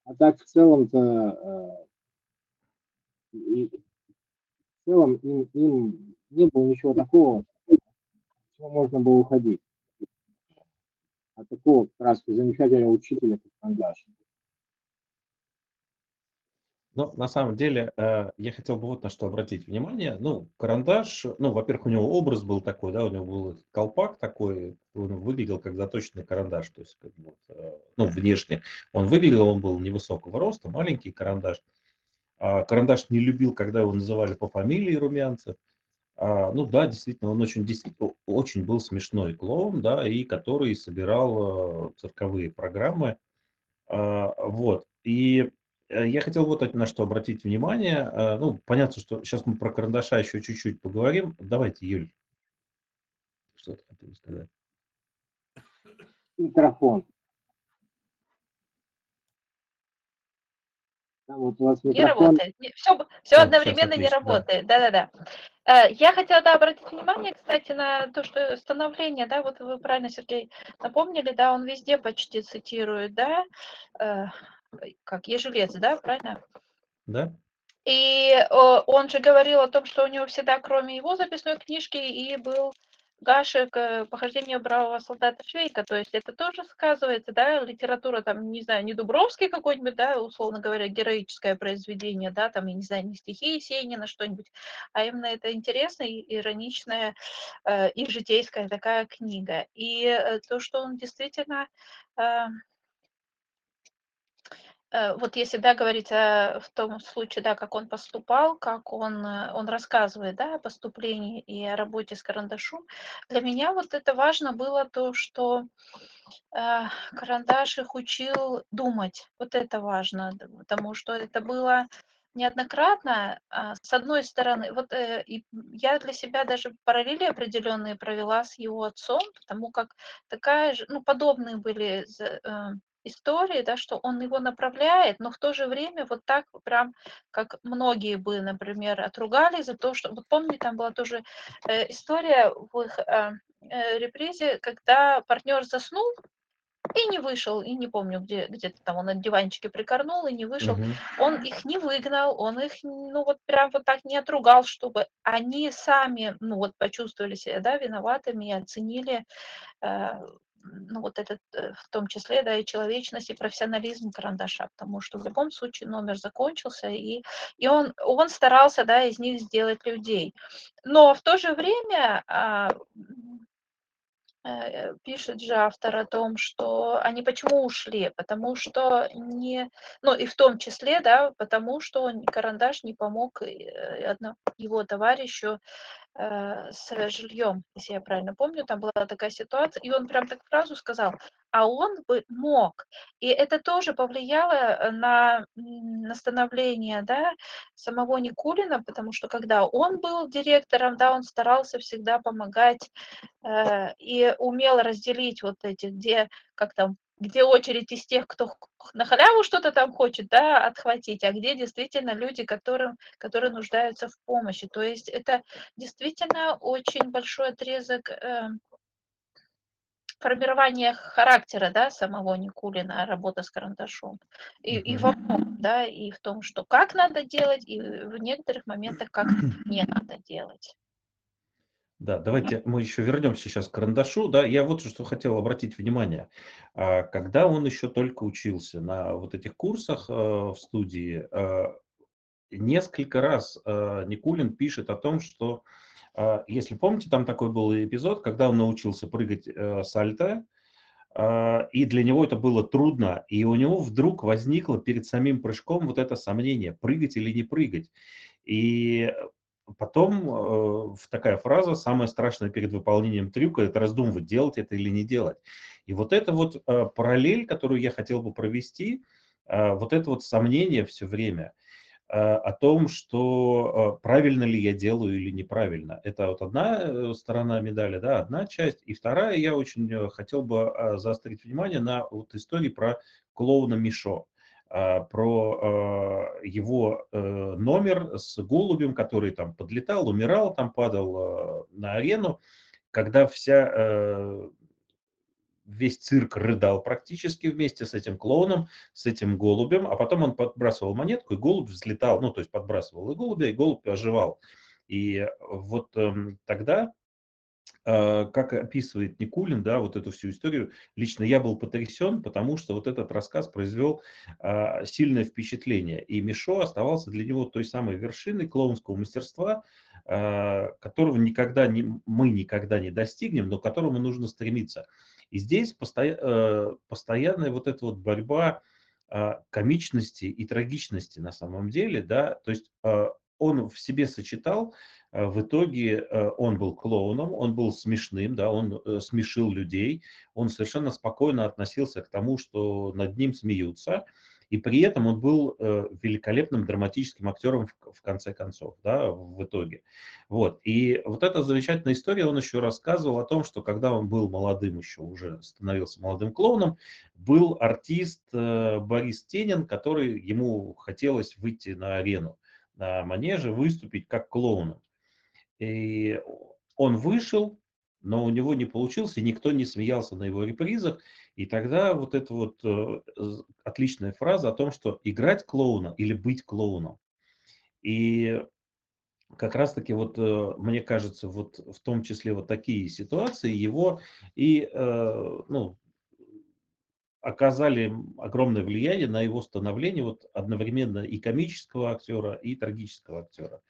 E: А так в целом-то в целом им, им не было ничего такого, чего можно было уходить. А такого как раз замечательного учителя, как Кандаш.
B: Ну, на самом деле, э, я хотел бы вот на что обратить внимание. Ну, карандаш, ну, во-первых, у него образ был такой, да, у него был колпак такой, он выглядел как заточенный карандаш, то есть, как бы, э, ну, внешне. Он выглядел, он был невысокого роста, маленький карандаш. А карандаш не любил, когда его называли по фамилии Румянцев. А, ну да, действительно, он очень, действительно, очень был смешной клоун, да, и который собирал э, цирковые программы. А, вот. И я хотел вот на что обратить внимание. Э, ну, понятно, что сейчас мы про карандаша еще чуть-чуть поговорим. Давайте, Юль, что ты хотел сказать?
E: Микрофон.
D: вот у вас не работает. Все, все а, одновременно не работает. Да-да-да. Э, я хотела да, обратить внимание, кстати, на то, что становление, да, вот вы правильно, Сергей, напомнили, да, он везде почти цитирует, да, как Ежелец, да, правильно?
B: Да.
D: И он же говорил о том, что у него всегда, кроме его записной книжки, и был Гашек «Похождение бравого солдата Швейка», то есть это тоже сказывается, да, литература, там, не знаю, не Дубровский какой-нибудь, да, условно говоря, героическое произведение, да, там, я не знаю, не стихи Есенина, что-нибудь, а именно это интересная, ироничная э, и житейская такая книга. И э, то, что он действительно э, Э, вот если, да, говорить о, в том случае, да, как он поступал, как он, э, он рассказывает, да, о поступлении и о работе с карандашом, для меня вот это важно было то, что э, карандаш их учил думать. Вот это важно, потому что это было неоднократно. А, с одной стороны, вот э, и я для себя даже параллели определенные провела с его отцом, потому как такая же, ну, подобные были э, истории, да, что он его направляет, но в то же время вот так прям, как многие бы, например, отругали за то, что, вот помните, там была тоже э, история в их э, э, репризе, когда партнер заснул, и не вышел, и не помню, где где-то там он на диванчике прикорнул и не вышел. Угу. Он их не выгнал, он их, ну вот прям вот так не отругал, чтобы они сами, ну вот почувствовали себя, да, виноватыми и оценили э, ну, вот этот, э, в том числе, да, и человечность, и профессионализм карандаша, потому что в любом случае номер закончился, и, и он, он старался, да, из них сделать людей. Но в то же время а, э, пишет же автор о том, что они почему ушли, потому что не, ну и в том числе, да, потому что карандаш не помог э, его товарищу с жильем, если я правильно помню, там была такая ситуация, и он прям так фразу сказал, а он бы мог. И это тоже повлияло э, на, на становление да, самого Никулина, потому что когда он был директором, да, он старался всегда помогать э, и умел разделить вот эти, где, как там, где очередь из тех, кто на халяву что-то там хочет, да, отхватить, а где действительно люди, которым, которые нуждаются в помощи. То есть это действительно очень большой отрезок э, формирования характера, да, самого Никулина, работа с карандашом. И, и во многом, да, и в том, что как надо делать, и в некоторых моментах как не надо делать.
B: Да, давайте мы еще вернемся сейчас к карандашу. Да, я вот что хотел обратить внимание. А, когда он еще только учился на вот этих курсах э, в студии, э, несколько раз э, Никулин пишет о том, что, если помните, там такой был эпизод, когда он научился прыгать сальто, и для него это было трудно, и у него вдруг возникло перед самим прыжком вот это сомнение, прыгать или не прыгать. И Потом э, такая фраза, самое страшное перед выполнением трюка, это раздумывать, делать это или не делать. И вот это вот э, параллель, которую я хотел бы провести, э, вот это вот сомнение все время э, о том, что э, правильно ли я делаю или неправильно. Это вот одна э, сторона медали, да, одна часть. И вторая, я очень э, хотел бы э, заострить внимание на вот истории про клоуна Мишо. А, про а, его э, номер с голубем, который там подлетал, умирал, там падал а, на арену, когда вся, э, весь цирк рыдал практически вместе с этим клоуном, с этим голубем, а потом он подбрасывал монетку, и голубь взлетал, ну, то есть подбрасывал и голубя, и голубь оживал. И вот эм, тогда как описывает Никулин, да, вот эту всю историю, лично я был потрясен, потому что вот этот рассказ произвел а, сильное впечатление. И Мишо оставался для него той самой вершиной клоунского мастерства, а, которого никогда не, мы никогда не достигнем, но к которому нужно стремиться. И здесь постоя, э, постоянная вот эта вот борьба а, комичности и трагичности на самом деле, да, то есть а, он в себе сочетал в итоге э, он был клоуном, он был смешным, да, он э, смешил людей, он совершенно спокойно относился к тому, что над ним смеются, и при этом он был великолепным драматическим актером в конце концов, да, в итоге. Вот. И вот эта замечательная история, он еще рассказывал о том, что когда он был молодым еще, уже становился молодым клоуном, был артист Борис Тенин, который ему хотелось выйти на арену, на манеже, выступить как клоуном. И он вышел, но у него не получилось, и никто не смеялся на его репризах. И тогда вот эта вот э, отличная фраза о том, что играть клоуна или быть клоуном. И как раз-таки вот, э, мне кажется, вот в том числе вот такие ситуации его и, э, ну, оказали огромное влияние на его становление вот одновременно и комического актера, и трагического актера.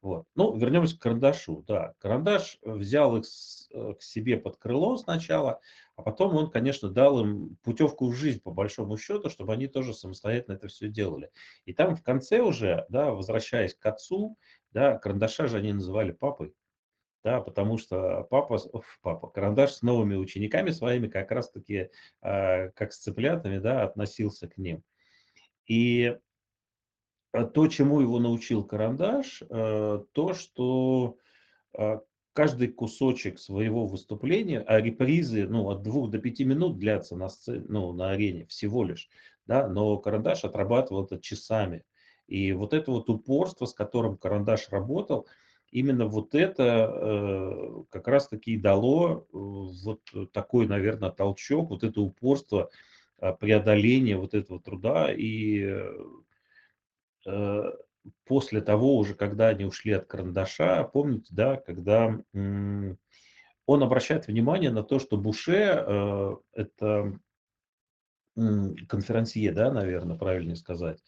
B: Вот. Ну, вернемся к карандашу. Да, карандаш взял их э, к себе под крыло сначала, а потом он, конечно, дал им путевку в жизнь, по большому счету, чтобы они тоже самостоятельно это все делали. И там в конце уже, да, возвращаясь к отцу, да, карандаша же они называли папой, да, потому что папа, папа, карандаш с новыми учениками своими как раз-таки, э, как с цыплятами, да, относился к ним. И то, чему его научил карандаш, э, то, что а, каждый кусочек своего выступления, а репризы ну, от двух до пяти минут длятся на, сцене, ну, на арене всего лишь, да, но карандаш отрабатывал это часами. И вот это вот упорство, с которым карандаш работал, именно вот это э, как раз-таки и дало э, вот такой, наверное, толчок, вот это упорство, преодоление вот этого труда и Э, после того уже, когда они ушли от карандаша, помните, да, когда он обращает внимание на то, что Буше, э, это конферансье, да, наверное, правильнее сказать,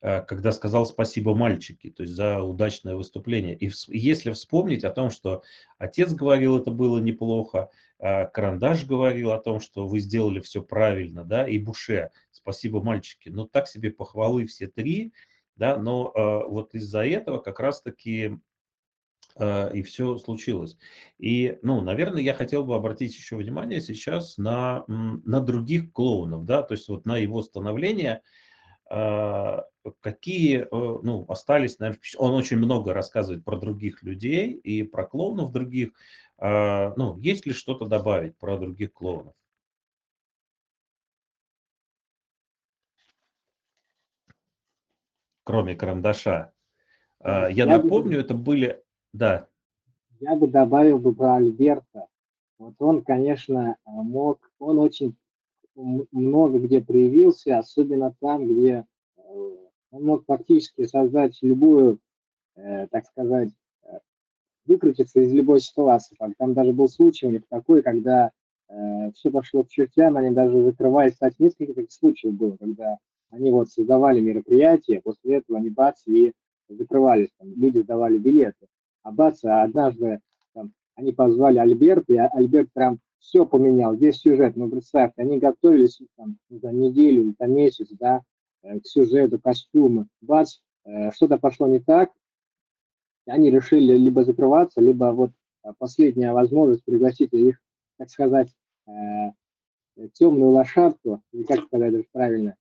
B: э, когда сказал спасибо мальчики, то есть за удачное выступление. И если вспомнить о том, что отец говорил, это было неплохо, а Карандаш говорил о том, что вы сделали все правильно, да, и Буше, спасибо мальчики. Но так себе похвалы все три – да, но э, вот из-за этого как раз-таки э, и все случилось. И, ну, наверное, я хотел бы обратить еще внимание сейчас на, на других клоунов, да, то есть вот на его становление, э, какие, э, ну, остались, наверное, он очень много рассказывает про других людей и про клоунов других, э, ну, есть ли что-то добавить про других клоунов? Кроме карандаша. А, я, я напомню, бы, это были... Да.
E: Я бы добавил бы про Альберта. Вот он, конечно, мог... Он очень много где проявился, особенно там, где э, он мог фактически создать любую, э, так сказать, э, выкрутиться из любой ситуации. Там даже был случай у них такой, когда все пошло к чертям, они даже закрывались, кстати, несколько таких случаев было, когда они вот создавали мероприятия, после этого они бац и закрывались, там, люди сдавали билеты. А бац, а однажды там, они позвали Альберта, и Альберт прям все поменял, весь сюжет. Ну, представьте, они готовились там, за неделю, за месяц, да, э, к сюжету, костюмы. Бац, э, что-то пошло не так, и они решили либо закрываться, либо вот э, последняя возможность пригласить их, так сказать, темную лошадку, или как сказать даже правильно,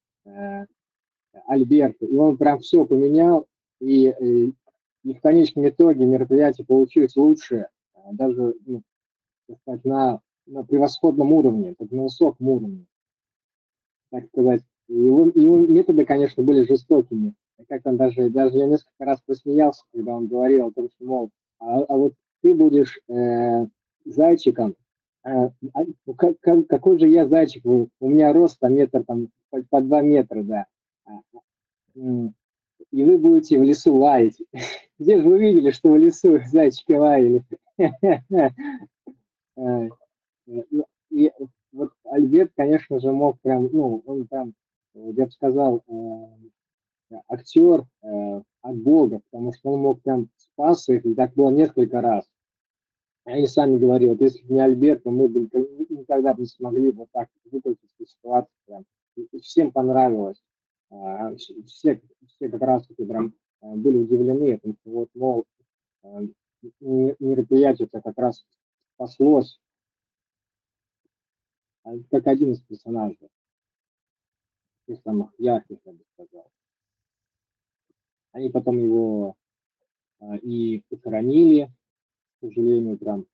E: Альберта, и он прям все поменял, и, э, и в конечном итоге мероприятие получилось лучше, э, даже ну, сказать, на, на превосходном уровне, на высоком уровне, так сказать. Его, его методы, конечно, были жестокими. Как он даже, даже я несколько раз посмеялся, когда он говорил о том, что, мол, а, а вот ты будешь э, зайчиком, как- как- какой же я зайчик, у меня рост там метр, там, по, по два метра, да. А, И вы будете в лесу лаять. Где же вы видели, что в лесу зайчики лаяли? Э, ну, И вот Альберт, конечно же, мог прям, ну, он там, я бы сказал, э, актер э, от Бога, потому что он мог прям спасться их, и так было несколько раз. Они сами говорили, вот если бы не Альберт, мы бы никогда- не смогли вот так выкрутить эту ситуацию. Прям. Всем понравилось. А, вс- Все, все как раз таки прям а, были удивлены этим, что вот, мол, а, м- мероприятие это как раз спаслось, а, как один из персонажей, из самых ярких, я бы сказал. Они потом его а, и похоронили, к сожалению, прям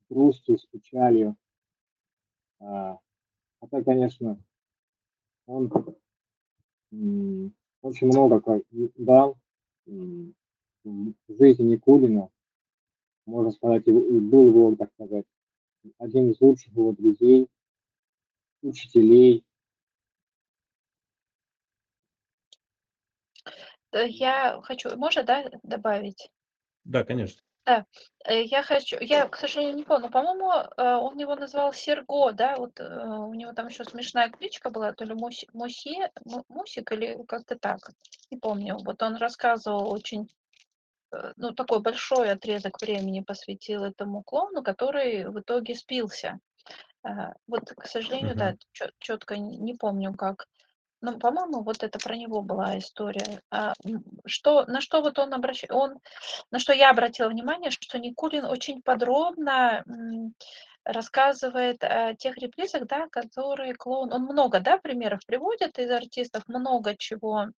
E: с грустью, с печалью. А, а так, конечно, он м, очень много дал м, в жизни Никулина. Можно сказать, и и был его, так сказать, один из лучших его друзей, учителей.
D: Э, Я хочу, можно, да, добавить?
B: Да, конечно.
D: Э, Я хочу, я, к сожалению, не помню, по-моему, э, он его назвал Серго, да, вот э, у него там еще смешная кличка была, то ли Муси, Муси, Му- Мусик или как-то так, не помню. Вот он рассказывал очень, ну, такой большой отрезок времени посвятил этому клоуну, который в итоге спился. Вот, к сожалению, да,
B: Мгм.
D: четко не помню, как. Ну, по-моему, вот это про него была история. А, что, на что вот он обращает, он, на что я обратила внимание, что Никулин очень подробно рассказывает о тех репризах, да, которые клоун, он много, да, примеров приводит из артистов, много чего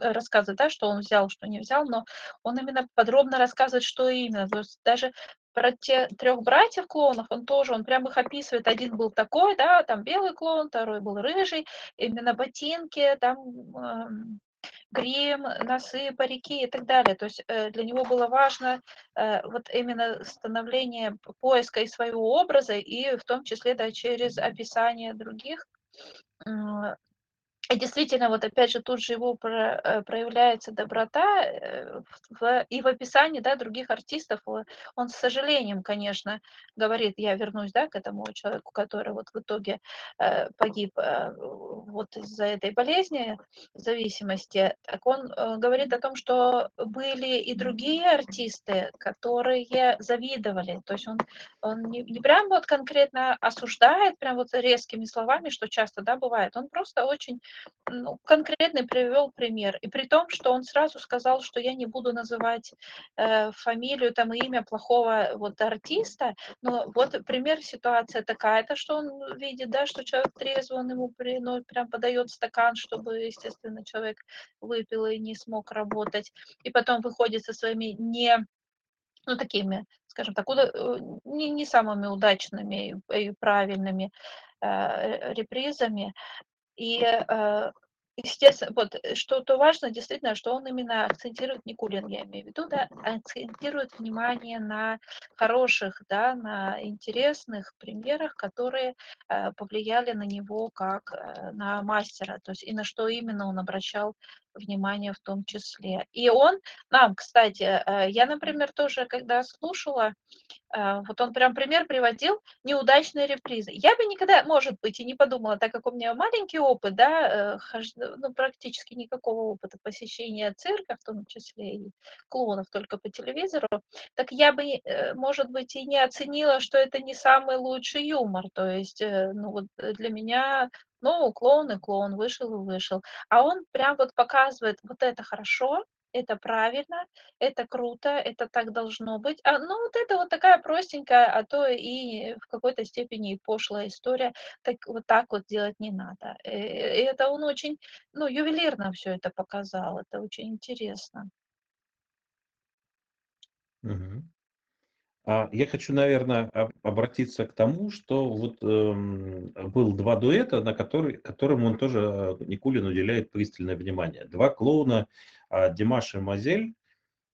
D: рассказывает, да, что он взял, что не взял, но он именно подробно рассказывает, что именно. То есть даже про те трех братьев клоунов, он тоже, он прям их описывает. Один был такой, да, там белый клоун, второй был рыжий, именно ботинки, там ам, грим, носы, парики и так далее. То есть э, для него было важно э, вот именно становление поиска и своего образа, и в том числе да, через описание других. И действительно, вот опять же, тут же его про, э, проявляется доброта э, в, и в описании да, других артистов. Он с сожалением, конечно, говорит, я вернусь да, к этому человеку, который вот в итоге э, погиб вот из-за этой болезни, зависимости. Так он говорит о том, что были и другие артисты, которые завидовали. То есть он, он не, не прям вот конкретно осуждает, прям вот резкими словами, что часто да, бывает. Он просто очень ну, конкретный привел пример. И при том, что он сразу сказал, что я не буду называть э, фамилию там имя плохого вот артиста, но вот пример ситуация такая-то, что он видит, да, что человек трезвый, он ему при, ну, прям подает стакан, чтобы, естественно, человек выпил и не смог работать. И потом выходит со своими не ну, такими, скажем так, э, не, не самыми удачными и правильными э, репризами. И, э, естественно, вот э, что-то важно, действительно, что он именно акцентирует, Никулин, я имею в виду, да, акцентирует внимание на хороших, да, на интересных примерах, которые э, повлияли на него как на мастера, то есть и на что именно он обращал внимание в том числе. И он нам, кстати, э, я, например, тоже, когда слушала, э, вот он прям пример приводил неудачные репризы. Я бы никогда, может быть, и не подумала, так как у меня маленький опыт, да, э, ну, практически никакого опыта посещения цирка, в том числе и клоунов только по телевизору, так я бы, может быть, и не оценила, что это не самый лучший юмор. То есть, ну вот для меня, ну, клоун и клоун, вышел и вышел. А он прям вот показывает, вот это хорошо, это правильно, это круто, это так должно быть. А, ну, вот это вот такая простенькая, а то и в какой-то степени и пошлая история. Так вот так вот делать не надо. Э, И это он очень, ну, ювелирно все это показал. Это очень интересно.
B: Мгм. А я хочу, наверное, обратиться к тому, что вот эм, был два дуэта, на который, которым он тоже, э, Никулин уделяет пристальное внимание. Два клоуна, а, Димаш и Мазель,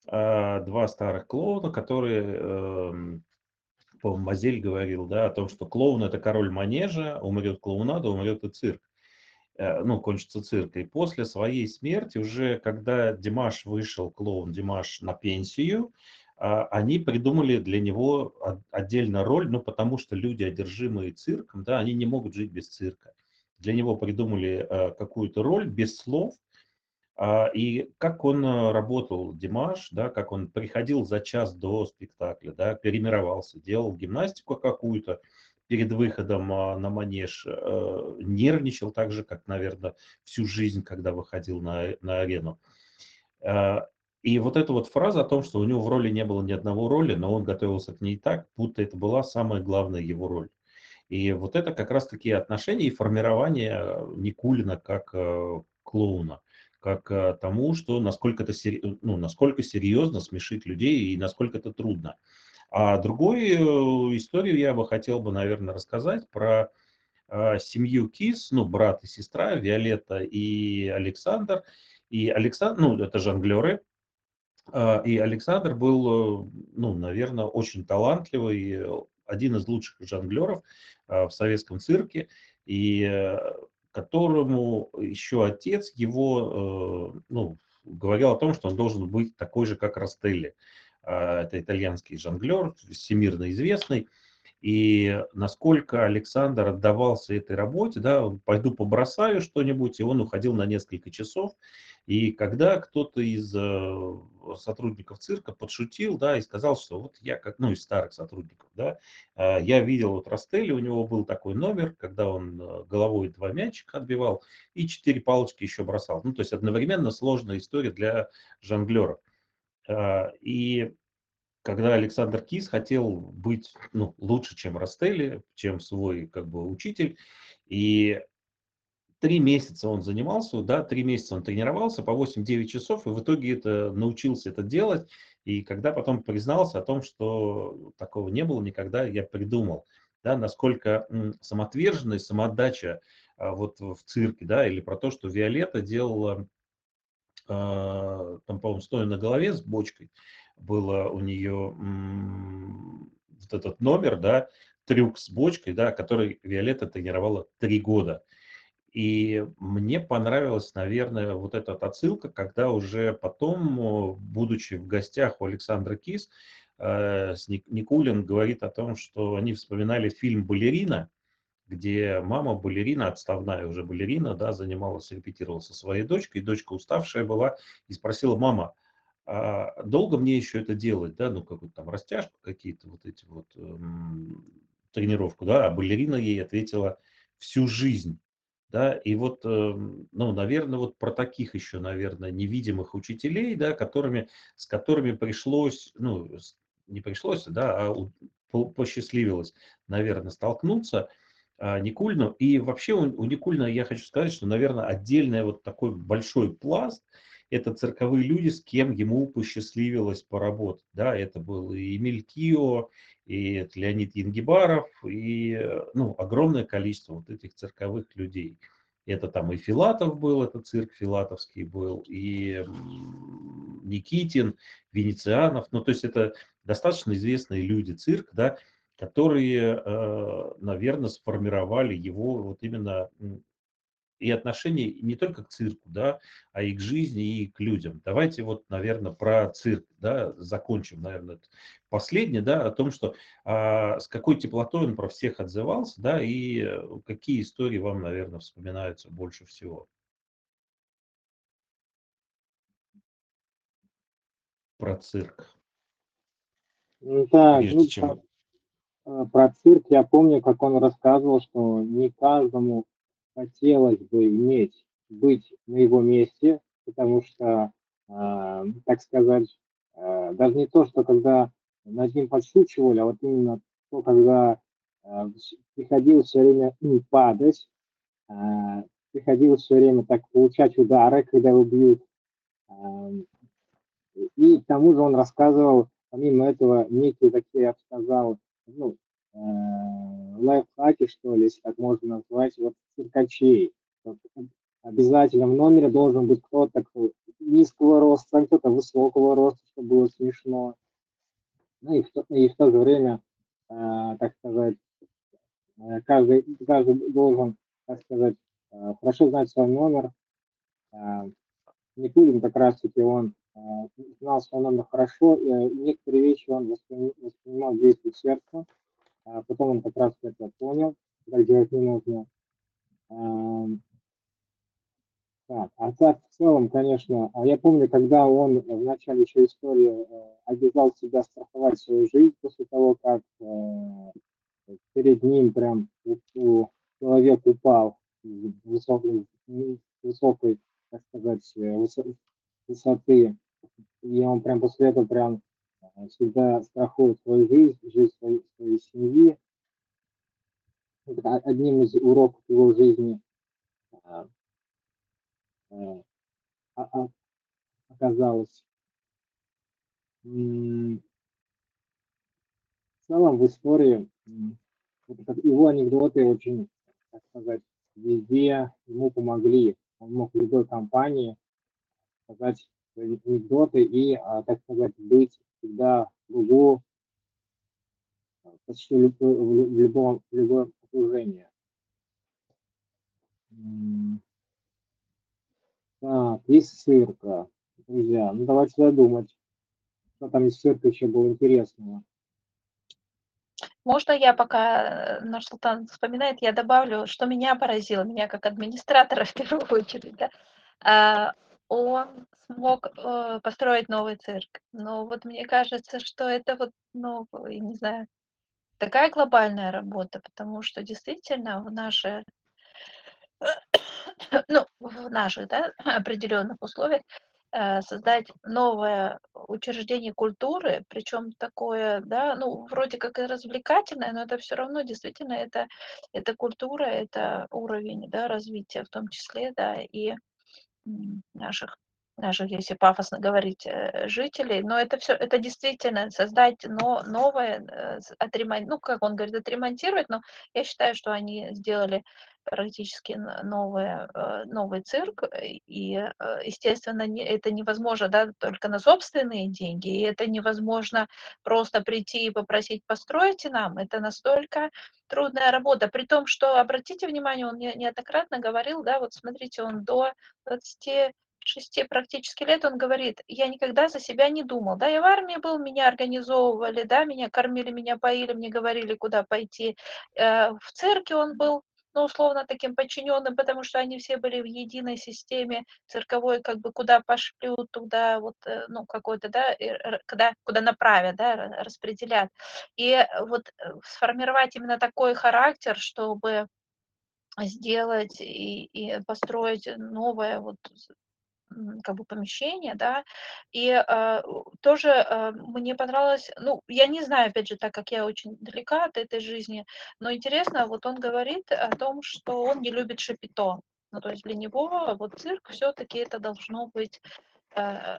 B: а, два старых клоуна, которые эм, по Мазель говорил, да, о том, что клоун это король манежа, умрет клоунада, умрет и цирк. Э, ну, кончится цирк. И после своей смерти, уже когда Димаш вышел, клоун Димаш, на пенсию, они придумали для него отдельно роль, ну, потому что люди, одержимые цирком, да, они не могут жить без цирка. Для него придумали э, какую-то роль без слов, а, и как он работал, Димаш, да, как он приходил за час до спектакля, да, перемировался, делал гимнастику какую-то перед выходом а, на манеж, нервничал так же, как, наверное, всю жизнь, когда выходил на, на арену. И вот эта вот фраза о том, что у него в роли не было ни одного роли, но он готовился к ней так, будто это была самая главная его роль. И вот это как раз такие отношения и формирование Никулина как клоуна как э, тому, что насколько, это, ну, насколько серьезно смешить людей и насколько это трудно. А другую историю я бы хотел бы, наверное, рассказать про э, семью Кис, ну, брат и сестра, Виолетта и Александр. И Александр, ну, это жонглеры, э, и Александр был, ну, наверное, очень талантливый, один из лучших жонглеров в советском цирке. И которому еще отец его, э, ну, говорил о том, что он должен быть такой же, как Растелли. А, это итальянский жонглер, всемирно известный. И насколько Александр отдавался этой работе, да, пойду побросаю что-нибудь, и он уходил на несколько часов. И когда кто-то из э, сотрудников цирка подшутил, да, и сказал, что вот я как, ну, из старых сотрудников, да, э, я видел вот Растелли, у него был такой номер, когда он э, головой два мячика отбивал и четыре палочки еще бросал. Ну, то есть одновременно сложная история для жонглеров. И когда Александр Кис хотел быть ну, лучше, чем Растелли, чем свой как бы учитель, и три месяца он занимался, да, три месяца он тренировался по 8-9 часов, и в итоге это научился это делать. И когда потом признался о том, что такого не было никогда, я придумал, да, насколько самоотверженность, самоотдача а, вот в цирке, да, или про то, что Виолетта делала, а, там, по-моему, стоя на голове с бочкой, было у нее вот этот номер, да, трюк с бочкой, да, который Виолетта тренировала три года. И мне понравилась, наверное, вот эта отсылка, когда уже потом, будучи в гостях у Александра Кис, э, Никулин говорит о том, что они вспоминали фильм «Балерина», где мама балерина, отставная уже балерина, да, занималась, репетировала со своей дочкой, и дочка уставшая была, и спросила, мама, а долго мне еще это делать, да, ну, какую-то там растяжку, какие-то вот эти вот эм, тренировку, да, а балерина ей ответила всю жизнь да, и вот, эм, ну, наверное, вот про таких еще, наверное, невидимых учителей, да, которыми, с которыми пришлось, ну, не пришлось, да, а посчастливилось, наверное, столкнуться а, Никульну. И вообще у, у Никульна я хочу сказать, что, наверное, отдельный вот такой большой пласт – это цирковые люди, с кем ему посчастливилось поработать. Да, это был и Эмиль Кио, и Леонид Янгибаров, и э, ну, огромное количество вот этих цирковых людей. Это там и Филатов был, это цирк Филатовский был, и Никитин, Венецианов. Ну, то есть это достаточно известные люди цирк, да, которые, э, наверное, сформировали его вот именно и отношение не только к цирку, да, а и к жизни, и к людям. Давайте вот, наверное, про цирк, да, закончим, наверное, последнее, да, о том, что а, с какой теплотой он про всех отзывался, да, и э, какие истории вам, наверное, вспоминаются больше всего. Про цирк.
E: Ну, да, ну, чем... про, э, про цирк я помню, как он рассказывал, что не каждому хотелось бы иметь, быть на его месте, потому что, э, так сказать, э, даже не то, что когда над ним подшучивали, а вот именно то, когда э, приходилось все время не падать, э, приходилось все время так получать удары, когда его бьют. Э, и к тому же он рассказывал, помимо этого, некие такие, я сказал, ну, э, лайфхаки, что ли, если так можно назвать, вот циркачей. Вот, обязательно в номере должен быть кто-то низкого роста, кто-то высокого роста, чтобы было смешно. Ну и в, то, и в то же время э, так сказать, э, каждый, каждый должен, так сказать, э, хорошо знать свой номер. Э, Никулин как раз-таки он э, знал свой номер хорошо, и некоторые вещи он воспринимал, воспринимал действие сердца, а потом он как раз это понял, как делать не нужно. Так, а так в целом, конечно, а я помню, когда он в начале еще истории э, обязал себя страховать свою жизнь после того, как э, перед ним прям человек упал высокой, высокой, так сказать, э, высоты, и он прям после этого прям всегда страхует свою жизнь, жизнь своей, своей семьи. Это одним из уроков его жизни а, а, а, оказалось. В целом в истории его анекдоты очень, так сказать, везде ему помогли. Он мог в любой компании сказать анекдоты и, так сказать, быть всегда в углу почти в любом, в любом окружении. Так, из цирка. Друзья, ну давайте задумать, что там из цирка еще было интересного.
D: Можно я, пока э, наш Султан вспоминает, я добавлю, что меня поразило, меня как администратора в первую очередь, да, а, он смог э, построить новый цирк. Но вот мне кажется, что это вот, ну, я не знаю, такая глобальная работа, потому что действительно в наше ну, в наших да, определенных условиях э, создать новое учреждение культуры, причем такое, да, ну, вроде как и развлекательное, но это все равно действительно это, это культура, это уровень да, развития в том числе, да, и наших наших, если пафосно говорить, э, жителей, но это все, это действительно создать но, новое, э, отремонтировать, ну, как он говорит, отремонтировать, но я считаю, что они сделали практически новый, э, новый цирк, и, естественно, это невозможно да, только на собственные деньги, и это невозможно просто прийти и попросить постройте нам, это настолько трудная работа, при том, что, обратите внимание, он неоднократно говорил, да, вот смотрите, он до 20 шести практически лет он говорит, я никогда за себя не думал, да, я в армии был, меня организовывали, да, меня кормили, меня поили, мне говорили, куда пойти. Э, в церкви он был, ну, условно, таким подчиненным, потому что они все были в единой системе цирковой, как бы куда пошлют, туда вот, э, ну, какой-то, да, куда, куда направят, да, распределят. И вот э, сформировать именно такой характер, чтобы сделать и, и построить новое вот как бы помещение, да, и э, тоже э, мне понравилось, ну, я не знаю, опять же, так как я очень далека от этой жизни, но интересно, вот он говорит о том, что он не любит шапито, ну, то есть для него вот цирк все-таки это должно быть э,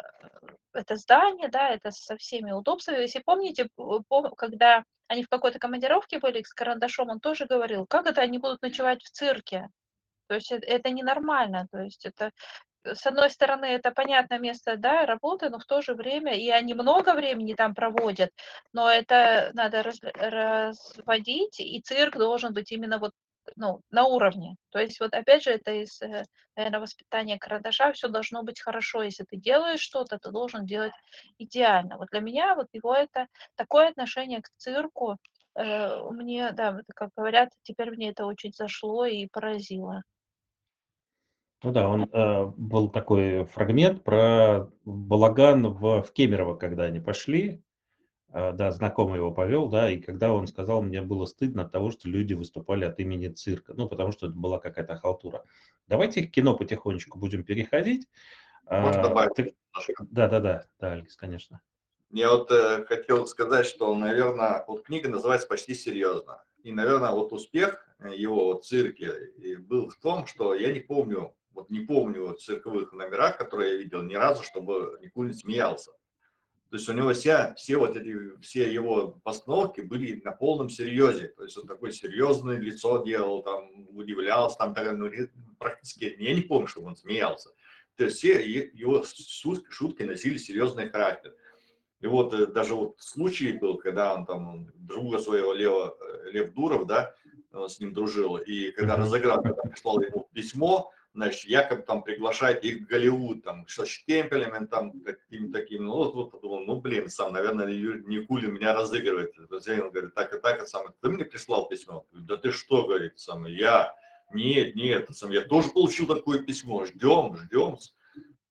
D: это здание, да, это со всеми удобствами. Если помните, когда они в какой-то командировке были с карандашом, он тоже говорил, как это они будут ночевать в цирке? То есть это, это ненормально, то есть это с одной стороны, это понятное место, да, работы, но в то же время, и они много времени там проводят, но это надо раз, разводить, и цирк должен быть именно вот ну, на уровне. То есть вот опять же это из, э, наверное, воспитания карандаша, все должно быть хорошо. Если ты делаешь что-то, ты должен делать идеально. Вот для меня вот его это такое отношение к цирку, э, мне, да, как говорят, теперь мне это очень зашло и поразило.
B: Ну да, он э, был такой фрагмент про балаган в, в Кемерово, когда они пошли. Э, да, знакомый его повел, да, и когда он сказал, мне было стыдно от того, что люди выступали от имени цирка, ну, потому что это была какая-то халтура. Давайте к кино потихонечку будем переходить.
C: Можно добавить? Ты...
B: Да, да, да, да, Алекс, конечно.
C: Я вот э, хотел сказать, что, наверное, вот книга называется почти серьезно. И, наверное, вот успех его вот, цирке был в том, что я не помню вот не помню вот цирковых номерах, которые я видел, ни разу, чтобы Никулин смеялся. То есть у него все, все вот эти, все его постановки были на полном серьезе. То есть он такое серьезное лицо делал, там, удивлялся, там, ну, практически, я не помню, чтобы он смеялся. То есть все его шутки носили серьезный характер. И вот э, даже вот случай был, когда он там друга своего Лева, э, Лев Дуров, да, он с ним дружил, и когда разыграл, когда прислал ему письмо, значит, якобы там приглашает их в Голливуд, там, со штемпелями, там, таким таким, ну, вот, подумал, ну, блин, сам, наверное, Никулин меня разыгрывает. Он говорит, так и так, это самое, ты мне прислал письмо? Да ты что, говорит, самое, я, нет, нет, самое, я тоже получил такое письмо, ждем, ждем.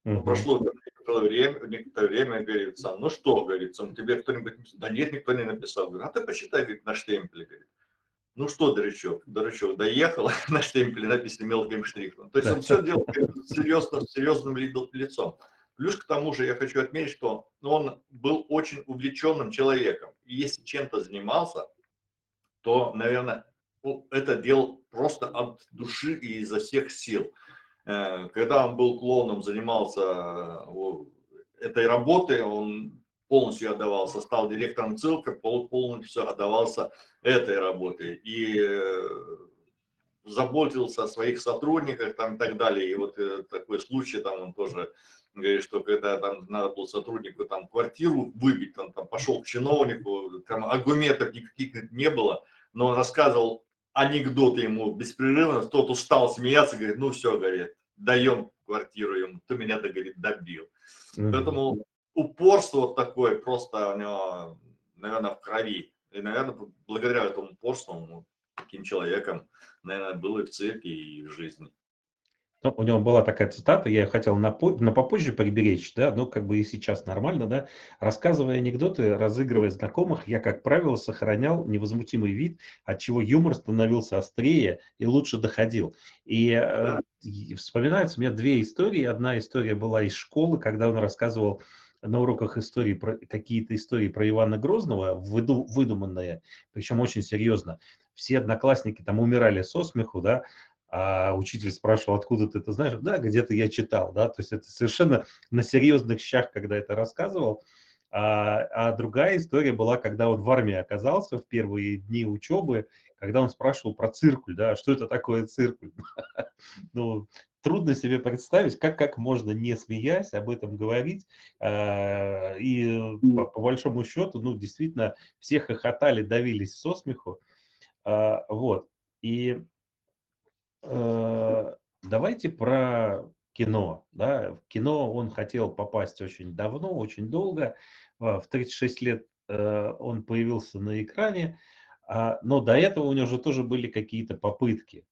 B: Мгм.
C: прошло некоторое время, некоторое время, говорит, сам, ну что, говорит, сам, тебе кто-нибудь? Да нет, никто не написал. Говорю, а ты почитай, говорит, на штемпеле, говорит. Ну что, дурачок, дурачок, доехал, на штемпеле написано мелким шрифтом. То есть он все делал серьезно, серьезным ли- лицом. Плюс к тому же я хочу отметить, что он был очень увлеченным человеком. И если чем-то занимался, то, наверное, это делал просто от души и изо всех сил. Э, Когда он был клоуном, занимался э, этой работой, он полностью отдавался, стал директором цирка, пол- полностью отдавался этой работе. И э, заботился о своих сотрудниках там и так далее. И вот э, такой случай, там он тоже говорит, что когда там надо было сотруднику там квартиру выбить, он там пошел к чиновнику, там аргументов никаких не было, но он рассказывал анекдоты ему беспрерывно, тот устал смеяться, говорит, ну все, говорит, даем квартиру ему, ты меня, да, говорит, добил.
B: Мгм.
C: Поэтому упорство вот такое просто у него, наверное, в крови. И, наверное, благодаря этому упорству, он таким человеком, наверное, был и в цирке, и в жизни.
B: Ну, у него была такая цитата, я ее хотел на, по- на попозже приберечь, да, но как бы и сейчас нормально, да. Рассказывая анекдоты, разыгрывая знакомых, я, как правило, сохранял невозмутимый вид, от чего юмор становился острее и лучше доходил. И, э,
C: Да.
B: и вспоминаются у меня две истории. Одна история была из школы, когда он рассказывал на уроках истории какие-то истории про Ивана Грозного, выду- выдуманные, причем очень серьезно. Все одноклассники там умирали со смеху, да, а учитель спрашивал, откуда ты это знаешь? Да, где-то я читал, да, то есть это совершенно на серьезных щах, когда это рассказывал. А, а другая история была, когда он в армии оказался в первые дни учебы, когда он спрашивал про циркуль, да, что это такое циркуль. Ну, трудно себе представить, как, как можно, не смеясь, об этом говорить. А, И по, по большому счету, ну, действительно, все хохотали, давились со смеху. А, Вот. И э, давайте про кино. Да? В кино он хотел попасть очень давно, очень долго. А, В 36 лет э, он появился на экране, а, но до этого у него же тоже были какие-то попытки.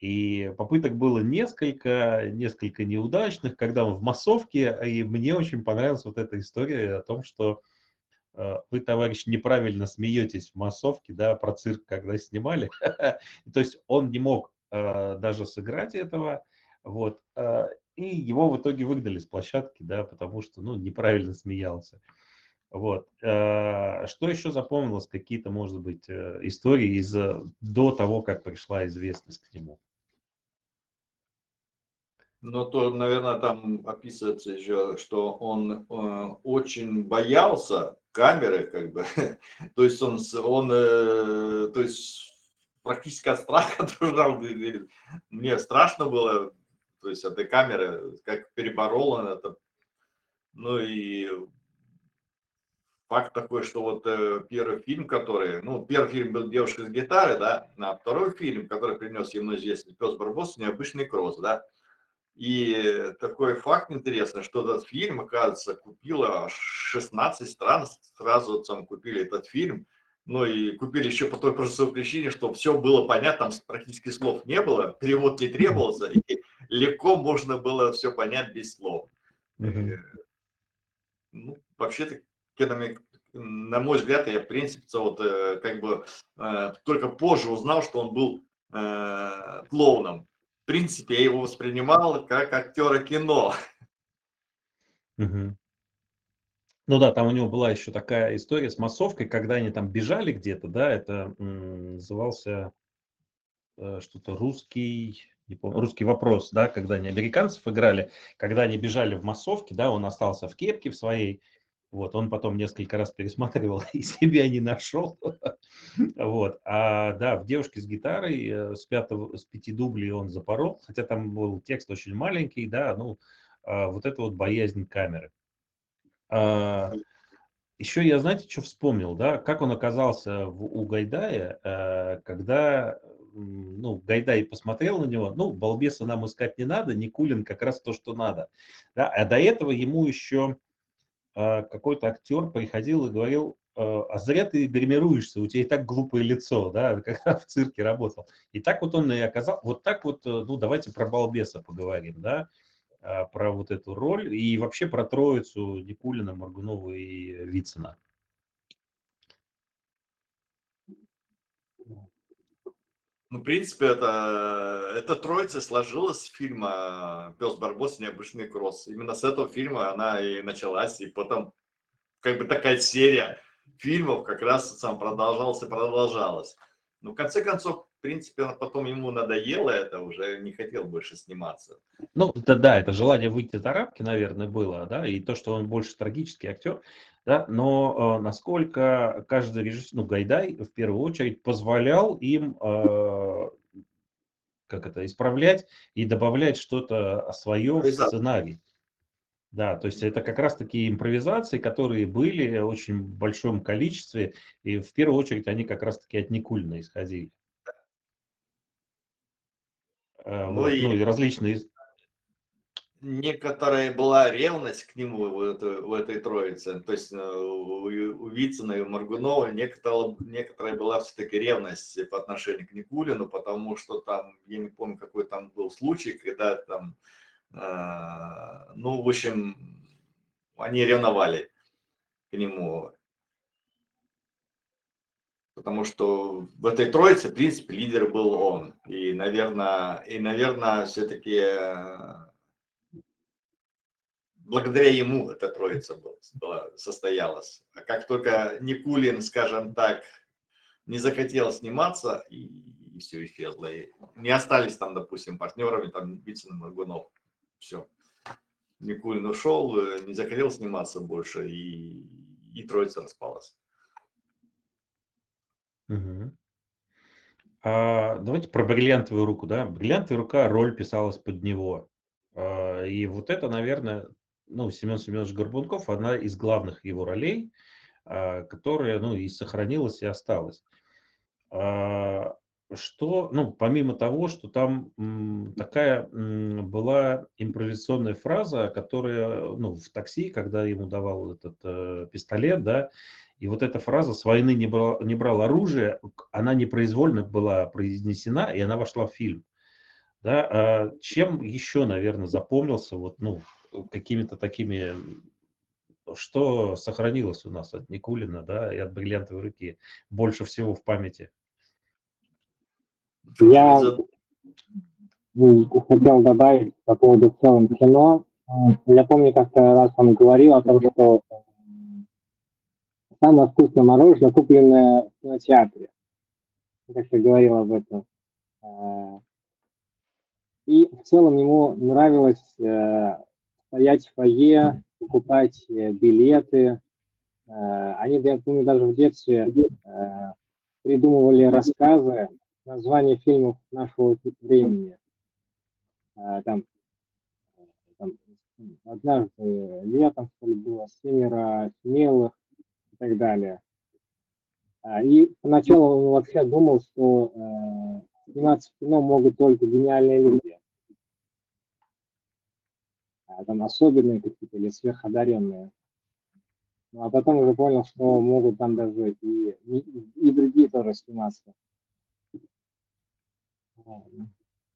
B: И попыток было несколько, несколько неудачных, когда он в массовке, и мне очень понравилась вот эта история о том, что э, вы, товарищ, неправильно смеетесь в массовке, да, про цирк, когда снимали. То есть он не мог э, даже сыграть этого, вот, э, и его в итоге выгнали с площадки, да, потому что, ну, неправильно смеялся. Вот. Э, Что еще запомнилось? Какие-то, может быть, истории из до того, как пришла известность к нему?
C: Но то, наверное, там описывается еще, что он э, очень боялся камеры, как бы. то есть он, он э, то есть практически от страха дрожал. Мне страшно было, то есть этой камеры, как переборол он это. Ну и факт такой, что вот э, первый фильм, который, ну, первый фильм был «Девушка с гитарой», да, а второй фильм, который принес ему известный «Пес Барбос», «Необычный кросс», да, и такой факт интересный, что этот фильм, оказывается, купила аж 16 стран, сразу там купили этот фильм, ну и купили еще по той простой причине, что все было понятно, там практически слов не было, перевод не требовался, и легко можно было все понять без слов. Э, Ну, вообще-то, на мой взгляд, я, в принципе, вот э, как бы э, только позже узнал, что он был клоуном. В принципе, я его воспринимал как актера кино.
B: Мгм. Ну да, там у него была еще такая история с массовкой, когда они там бежали где-то, да, это назывался э, что-то русский, русский вопрос, да, когда они американцев играли, когда они бежали в массовке, да, он остался в кепке в своей, вот, он потом несколько раз пересматривал и себя не нашел, вот, а да, в «Девушке с гитарой» э, с, пятого, с пяти дублей он запорол, хотя там был текст очень маленький, да, ну, а, вот это вот боязнь камеры. А, еще я, знаете, что вспомнил, да, как он оказался в, у Гайдая, э, когда ну, Гайдай посмотрел на него, ну, балбеса нам искать не надо, Никулин как раз то, что надо. Да? А до этого ему еще какой-то актер приходил и говорил, э, а зря ты гримируешься, у тебя и так глупое лицо, да, когда в цирке работал. И так вот он и оказал, вот так вот, э, ну, давайте про балбеса поговорим, да, а, про вот эту роль и вообще про троицу Никулина, Моргунова и Вицина.
C: Ну, в принципе, это, эта троица сложилась с фильма «Пес Барбос. Необычный кросс». Именно с этого фильма она и началась, и потом как бы такая серия фильмов как раз сам продолжалась и продолжалась. Но в конце концов, в принципе, потом ему надоело это, уже не хотел больше сниматься.
B: Ну, да, да, это желание выйти за рамки, наверное, было, да, и то, что он больше трагический актер, да, но э, насколько каждый режиссер, ну, Гайдай в первую очередь позволял им, э, как это, исправлять и добавлять что-то свое в сценарий. Да, то есть это как раз такие импровизации, которые были в очень большом количестве, и в первую очередь они как раз таки от Никульна исходили. Э,
C: Ну
B: вот,
C: и-
B: ну и различные
C: некоторая была ревность к нему в, в этой троице. То есть э, у, у Вицина и у Маргунова некоторая, некоторая была все-таки ревность по отношению к Никулину, потому что там, я не помню, какой там был случай, когда там, э, ну, в общем, они ревновали к нему. Потому что в этой троице, в принципе, лидер был он. И, наверное, и, наверное, все-таки благодаря ему эта троица была, состоялась. А как только Никулин, скажем так, не захотел сниматься, и, все исчезло. И не остались там, допустим, партнерами, там Вицин и Маргунов. Все. Никулин ушел, э, не захотел сниматься больше, и, и троица распалась.
B: Мгм. А, давайте про бриллиантовую руку, да. Бриллиантовая рука, роль писалась под него. А, и вот это, наверное, ну, Семен Семенович Горбунков, одна из главных его ролей, а, которая, ну, и сохранилась, и осталась. А, что, ну, помимо того, что там такая была импровизационная фраза, которая, ну, в такси, когда ему давал этот э, пистолет, да, и вот эта фраза «с войны не брал, не брал оружие», она непроизвольно была произнесена, и она вошла в фильм. Да, а чем еще, наверное, запомнился, вот, ну, какими-то такими, что сохранилось у нас от Никулина, да, и от «Бриллиантовой руки» больше всего в памяти?
E: Я хотел добавить по поводу в целом кино. Я помню, как-то раз он говорил о том, что самое вкусное мороженое, купленное в кинотеатре. Как-то говорил об этом. Э, И в целом ему нравилось э, стоять в фойе, покупать э, билеты. Э, Они, я помню, даже в детстве э, придумывали рассказы, названия фильмов нашего времени. Там, там однажды летом, что ли, было семеро смелых и так далее. И поначалу он вообще думал, что сниматься в кино могут только гениальные люди. Там особенные какие-то или сверходаренные. Ну, а потом уже понял, что могут там даже и, и, и другие тоже сниматься.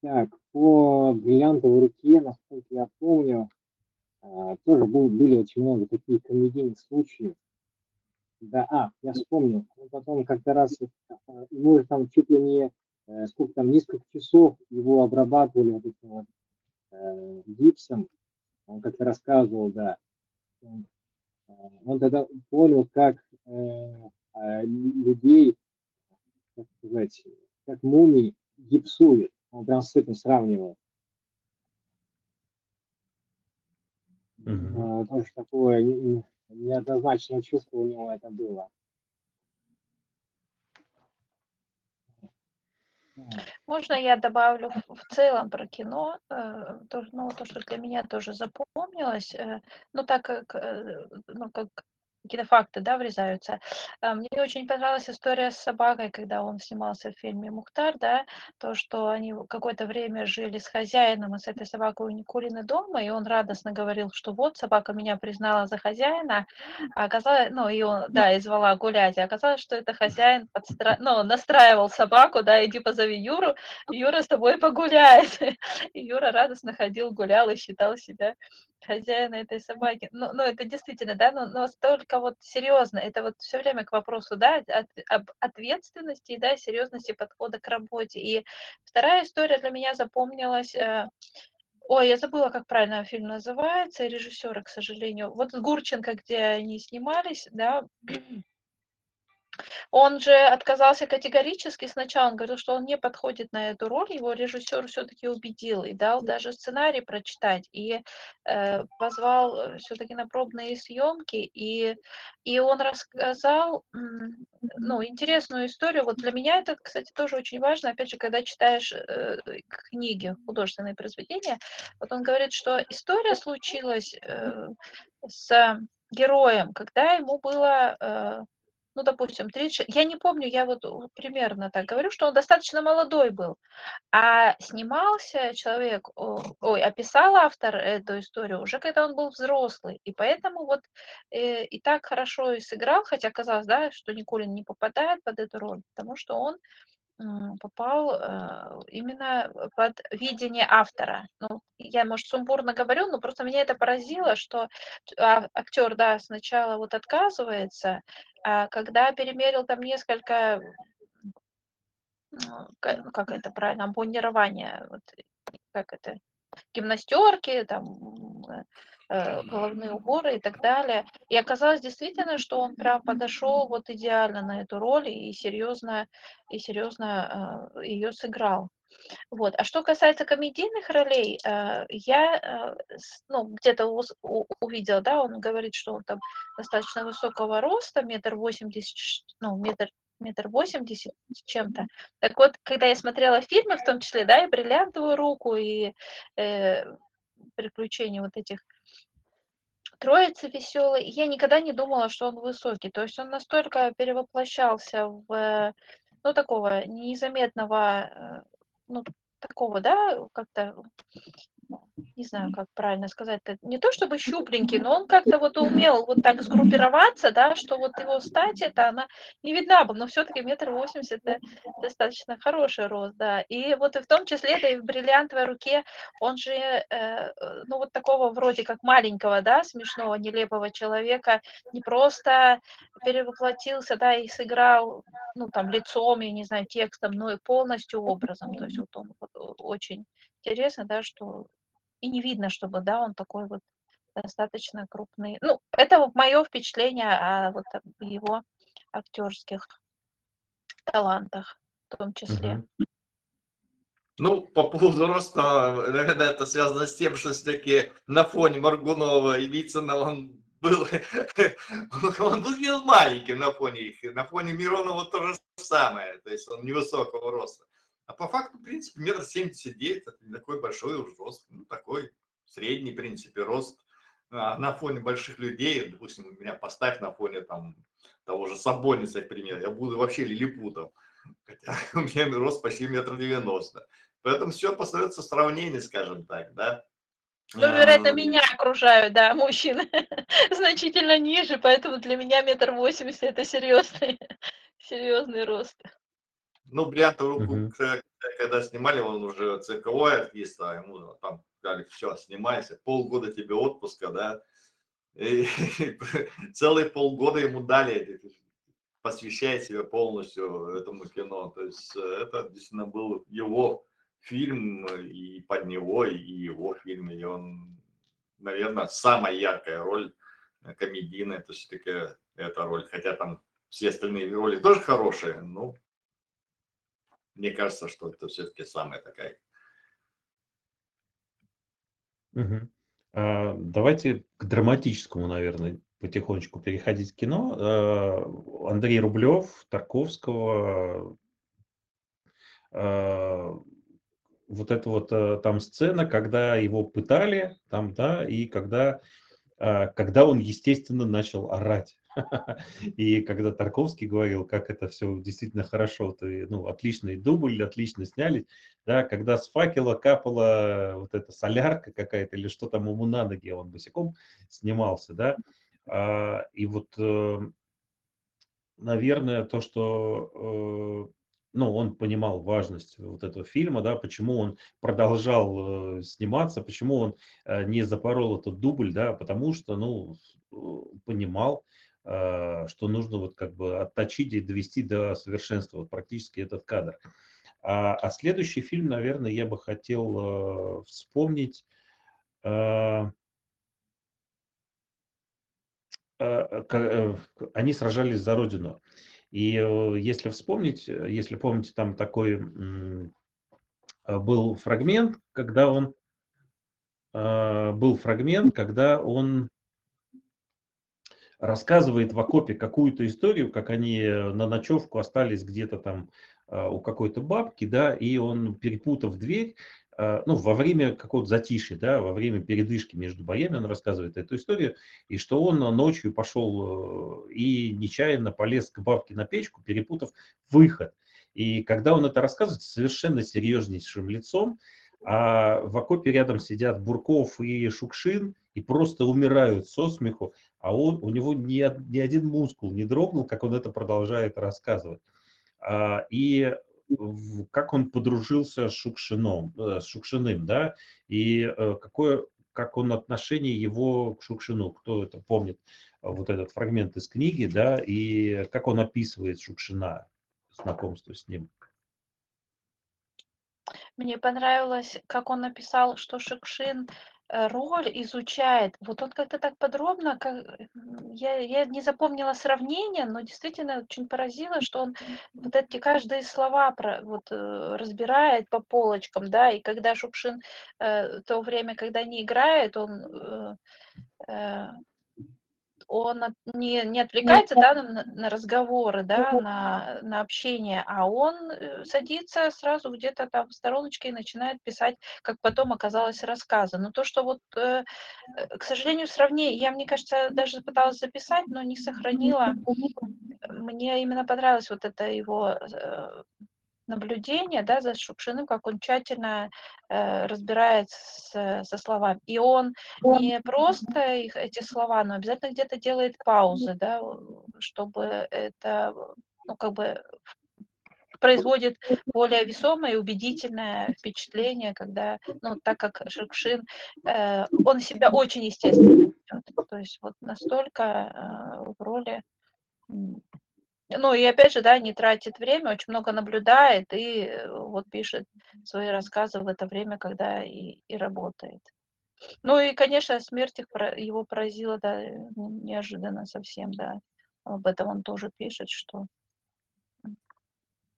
E: Так, по бриллиантовой руке, насколько я помню, а, тоже был- были очень много таких комедийных случаев. Да, а, я вспомнил. Он потом как-то раз, а, ему же там чуть ли не, э, сколько там, несколько часов его обрабатывали вот этим вот э, гипсом. Он как-то рассказывал, да. Он, э, он тогда понял, как э, а, людей, как сказать, как мумий гипсует. Он прям с этим сравнивал. Э, Тоже такое не- не- неоднозначное чувство у него это было.
D: Можно я добавлю в целом про кино, э, ну, то, что для меня тоже запомнилось, э, ну, так как, э, ну, как какие-то факты, да, врезаются. А, Мне очень понравилась история с собакой, когда он снимался в фильме «Мухтар», да, то, что они какое-то время жили с хозяином и с этой собакой у Никулины дома, и он радостно говорил, что вот, собака меня признала за хозяина, а оказалось, ну, и он, да, и звала гулять, а оказалось, что это хозяин подстра... ну, настраивал собаку, да, иди позови Юру, Юра с тобой погуляет. И Юра радостно ходил, гулял и считал себя хозяина этой собаки. Ну, ну это действительно, да, но, но столько вот серьезно, это вот все время к вопросу, да, от, об ответственности, да, серьезности подхода к работе. И вторая история для меня запомнилась, э, ой, я забыла, как правильно фильм называется, режиссера, к сожалению. Вот Гурченко, где они снимались, да, он же отказался категорически сначала, он говорил, что он не подходит на эту роль, его режиссер все-таки убедил и дал даже сценарий прочитать, и э, позвал все-таки на пробные съемки, и, и он рассказал ну, интересную историю. Вот для меня это, кстати, тоже очень важно, опять же, когда читаешь э, книги, художественные произведения, вот он говорит, что история случилась э, с героем, когда ему было... Ну, допустим, 30, я не помню, я вот примерно так говорю, что он достаточно молодой был, а снимался человек, ой, описал автор эту историю уже когда он был взрослый, и поэтому вот э, и так хорошо и сыграл, хотя казалось, да, что Никулин не попадает под эту роль, потому что он попал э, именно под видение автора. Ну, я, может, сумбурно говорю, но просто меня это поразило, что а, актер, да, сначала вот отказывается, а когда перемерил там несколько, ну, как это правильно, ампунирование, вот, как это, гимнастерки, там, э, головные уборы и так далее. И оказалось действительно, что он прям подошел вот идеально на эту роль и серьезно, и серьезно э, ее сыграл. Вот. А что касается комедийных ролей, э, я ну, где-то увидела, да, он говорит, что он там достаточно высокого роста, метр восемьдесят, ну, метр метр восемьдесят с чем-то. Так вот, когда я смотрела фильмы, в том числе, да, и «Бриллиантовую руку», и э, «Приключения» вот этих троицы веселый, я никогда не думала, что он высокий. То есть он настолько перевоплощался в, ну, такого незаметного, э, ну, такого, да, как-то не знаю, как правильно сказать, не то чтобы щупленький, но он как-то вот умел вот так сгруппироваться, да, что вот его стать это она не видна бы, но все-таки метр восемьдесят это достаточно хороший рост, да. И вот и в том числе это и в бриллиантовой руке, он же, э, ну вот такого вроде как маленького, да, смешного, нелепого человека не просто перевоплотился, да, и сыграл, ну там лицом, я не знаю, текстом, но и полностью образом. То есть вот он вот, очень интересно, да, что и не видно, чтобы, да, он такой вот достаточно крупный. Ну, это вот мое впечатление о вот его актерских талантах в том числе.
C: Ну, по поводу роста, наверное, это связано с тем, что все-таки на фоне Маргунова и Вицина он был, он был маленьким на фоне их, на фоне Миронова то же самое, то есть он невысокого роста. А по факту, в принципе, метр семьдесят девять, это не такой большой уж рост, ну, такой средний, в принципе, рост. А на фоне больших людей, допустим, меня поставь на фоне там того же Сабоница, например, я буду вообще лилипутом. Хотя у меня рост почти метр девяносто. Поэтому все остается сравнение, скажем так, да.
D: Ну, вероятно, меня окружают, да, мужчины значительно ниже, поэтому для меня метр восемьдесят это серьезный, серьезный рост.
C: Ну, бриллиантовую руку, uh-huh. когда снимали, он уже цирковой артист, а ему там сказали, все, снимайся, полгода тебе отпуска, да, и целые полгода ему дали, посвящая себя полностью этому кино. То есть э, это действительно был его фильм и под него, и его фильм, и он, наверное, самая яркая роль э, комедийная, это все-таки эта роль, хотя там все остальные роли тоже хорошие, но мне кажется, что это все-таки самая такая.
B: Угу. А, давайте к драматическому, наверное, потихонечку переходить к кино. А, Андрей Рублев, Тарковского, а, вот эта вот а, там сцена, когда его пытали, там, да, и когда, а, когда он, естественно, начал орать И когда Тарковский говорил, как это все действительно хорошо, ты, ну, отличный дубль, отлично сняли, да, когда с факела капала вот эта солярка какая-то или что там ему на ноги, он босиком снимался, да, а, и вот, э, наверное, то, что э, ну, он понимал важность вот этого фильма, да, почему он продолжал э, сниматься, почему он не запорол этот дубль, да, потому что, ну, понимал, что нужно вот как бы отточить и довести до совершенства вот практически этот кадр. А, а следующий фильм, наверное, я бы хотел э, вспомнить. Э, э, э, они сражались за родину. И э, если вспомнить, э, если помните, там такой э, был фрагмент, когда он был фрагмент, когда он рассказывает в окопе какую-то историю, как они на ночевку остались где-то там у какой-то бабки, да, и он, перепутав дверь, а, ну, во время какого-то затишья, да, во время передышки между боями он рассказывает эту историю, и что он ночью пошел э, и нечаянно полез к бабке на печку, перепутав выход. И когда он это рассказывает совершенно серьезнейшим лицом, а в окопе рядом сидят Бурков и Шукшин и просто умирают со смеху, а он, у него ни, ни один мускул не дрогнул, как он это продолжает рассказывать. А, и как он подружился с Шукшином, э, с Шукшиным, да, и э, какое, как он отношение его к Шукшину, кто это помнит, вот этот фрагмент из книги, да, и как он описывает Шукшина, знакомство с ним.
D: Мне понравилось, как он написал, что Шукшин роль изучает. Вот он как-то так подробно, как я, я не запомнила сравнение, но действительно очень поразило, что он вот эти каждые слова про, вот, э, разбирает по полочкам, да, и когда Шукшин э, то время, когда не играет, он э, э он не, не отвлекается да, на, на разговоры, да, на, на общение, а он э, садится сразу где-то там в стороночке и начинает писать, как потом оказалось рассказы. Но то, что вот, э, э, к сожалению, сравнение, я, мне кажется, даже пыталась записать, но не сохранила. Мне именно понравилось вот это его наблюдение да, за Шукшиным, как он тщательно э, разбирается с, со словами. И он не просто их, эти слова, но обязательно где-то делает паузы, да, чтобы это ну, как бы производит более весомое и убедительное впечатление, когда, ну, так как Шукшин, э, он себя очень естественно ведет. То есть вот настолько э, в роли ну и опять же, да, не тратит время, очень много наблюдает и э, вот пишет свои рассказы в это время, когда и, и работает. Ну и, конечно, смерть их, его поразила, да, неожиданно совсем, да. Об этом он тоже пишет, что...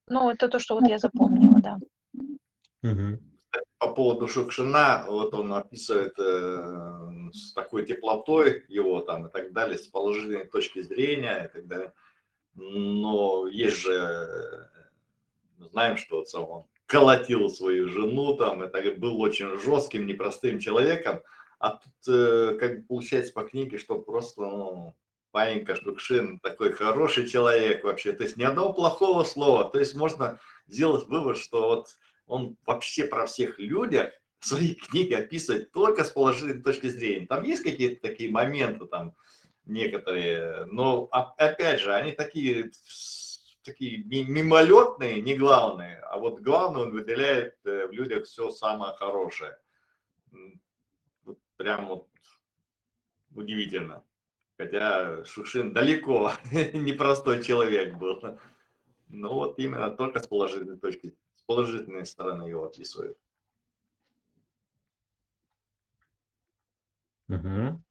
D: Ну, это то, что вот я запомнила, да.
C: По поводу Шукшина, вот он описывает э, с такой теплотой его там и так далее, с положительной точки зрения и так далее но есть же, мы знаем, что он колотил свою жену, там, это был очень жестким, непростым человеком, а тут, э, как получается по книге, что просто, ну, Паненька Шукшин такой хороший человек вообще, то есть ни одного плохого слова, то есть можно сделать вывод, что вот он вообще про всех людях в своей книге описывает только с положительной точки зрения. Там есть какие-то такие моменты, там, некоторые, но опять же, они такие, такие мимолетные, не главные, а вот главное он выделяет э, в людях все самое хорошее. Прям вот удивительно. Хотя Шушин далеко непростой человек был. Но вот именно только с положительной точки, с положительной стороны его описывают.
B: Угу.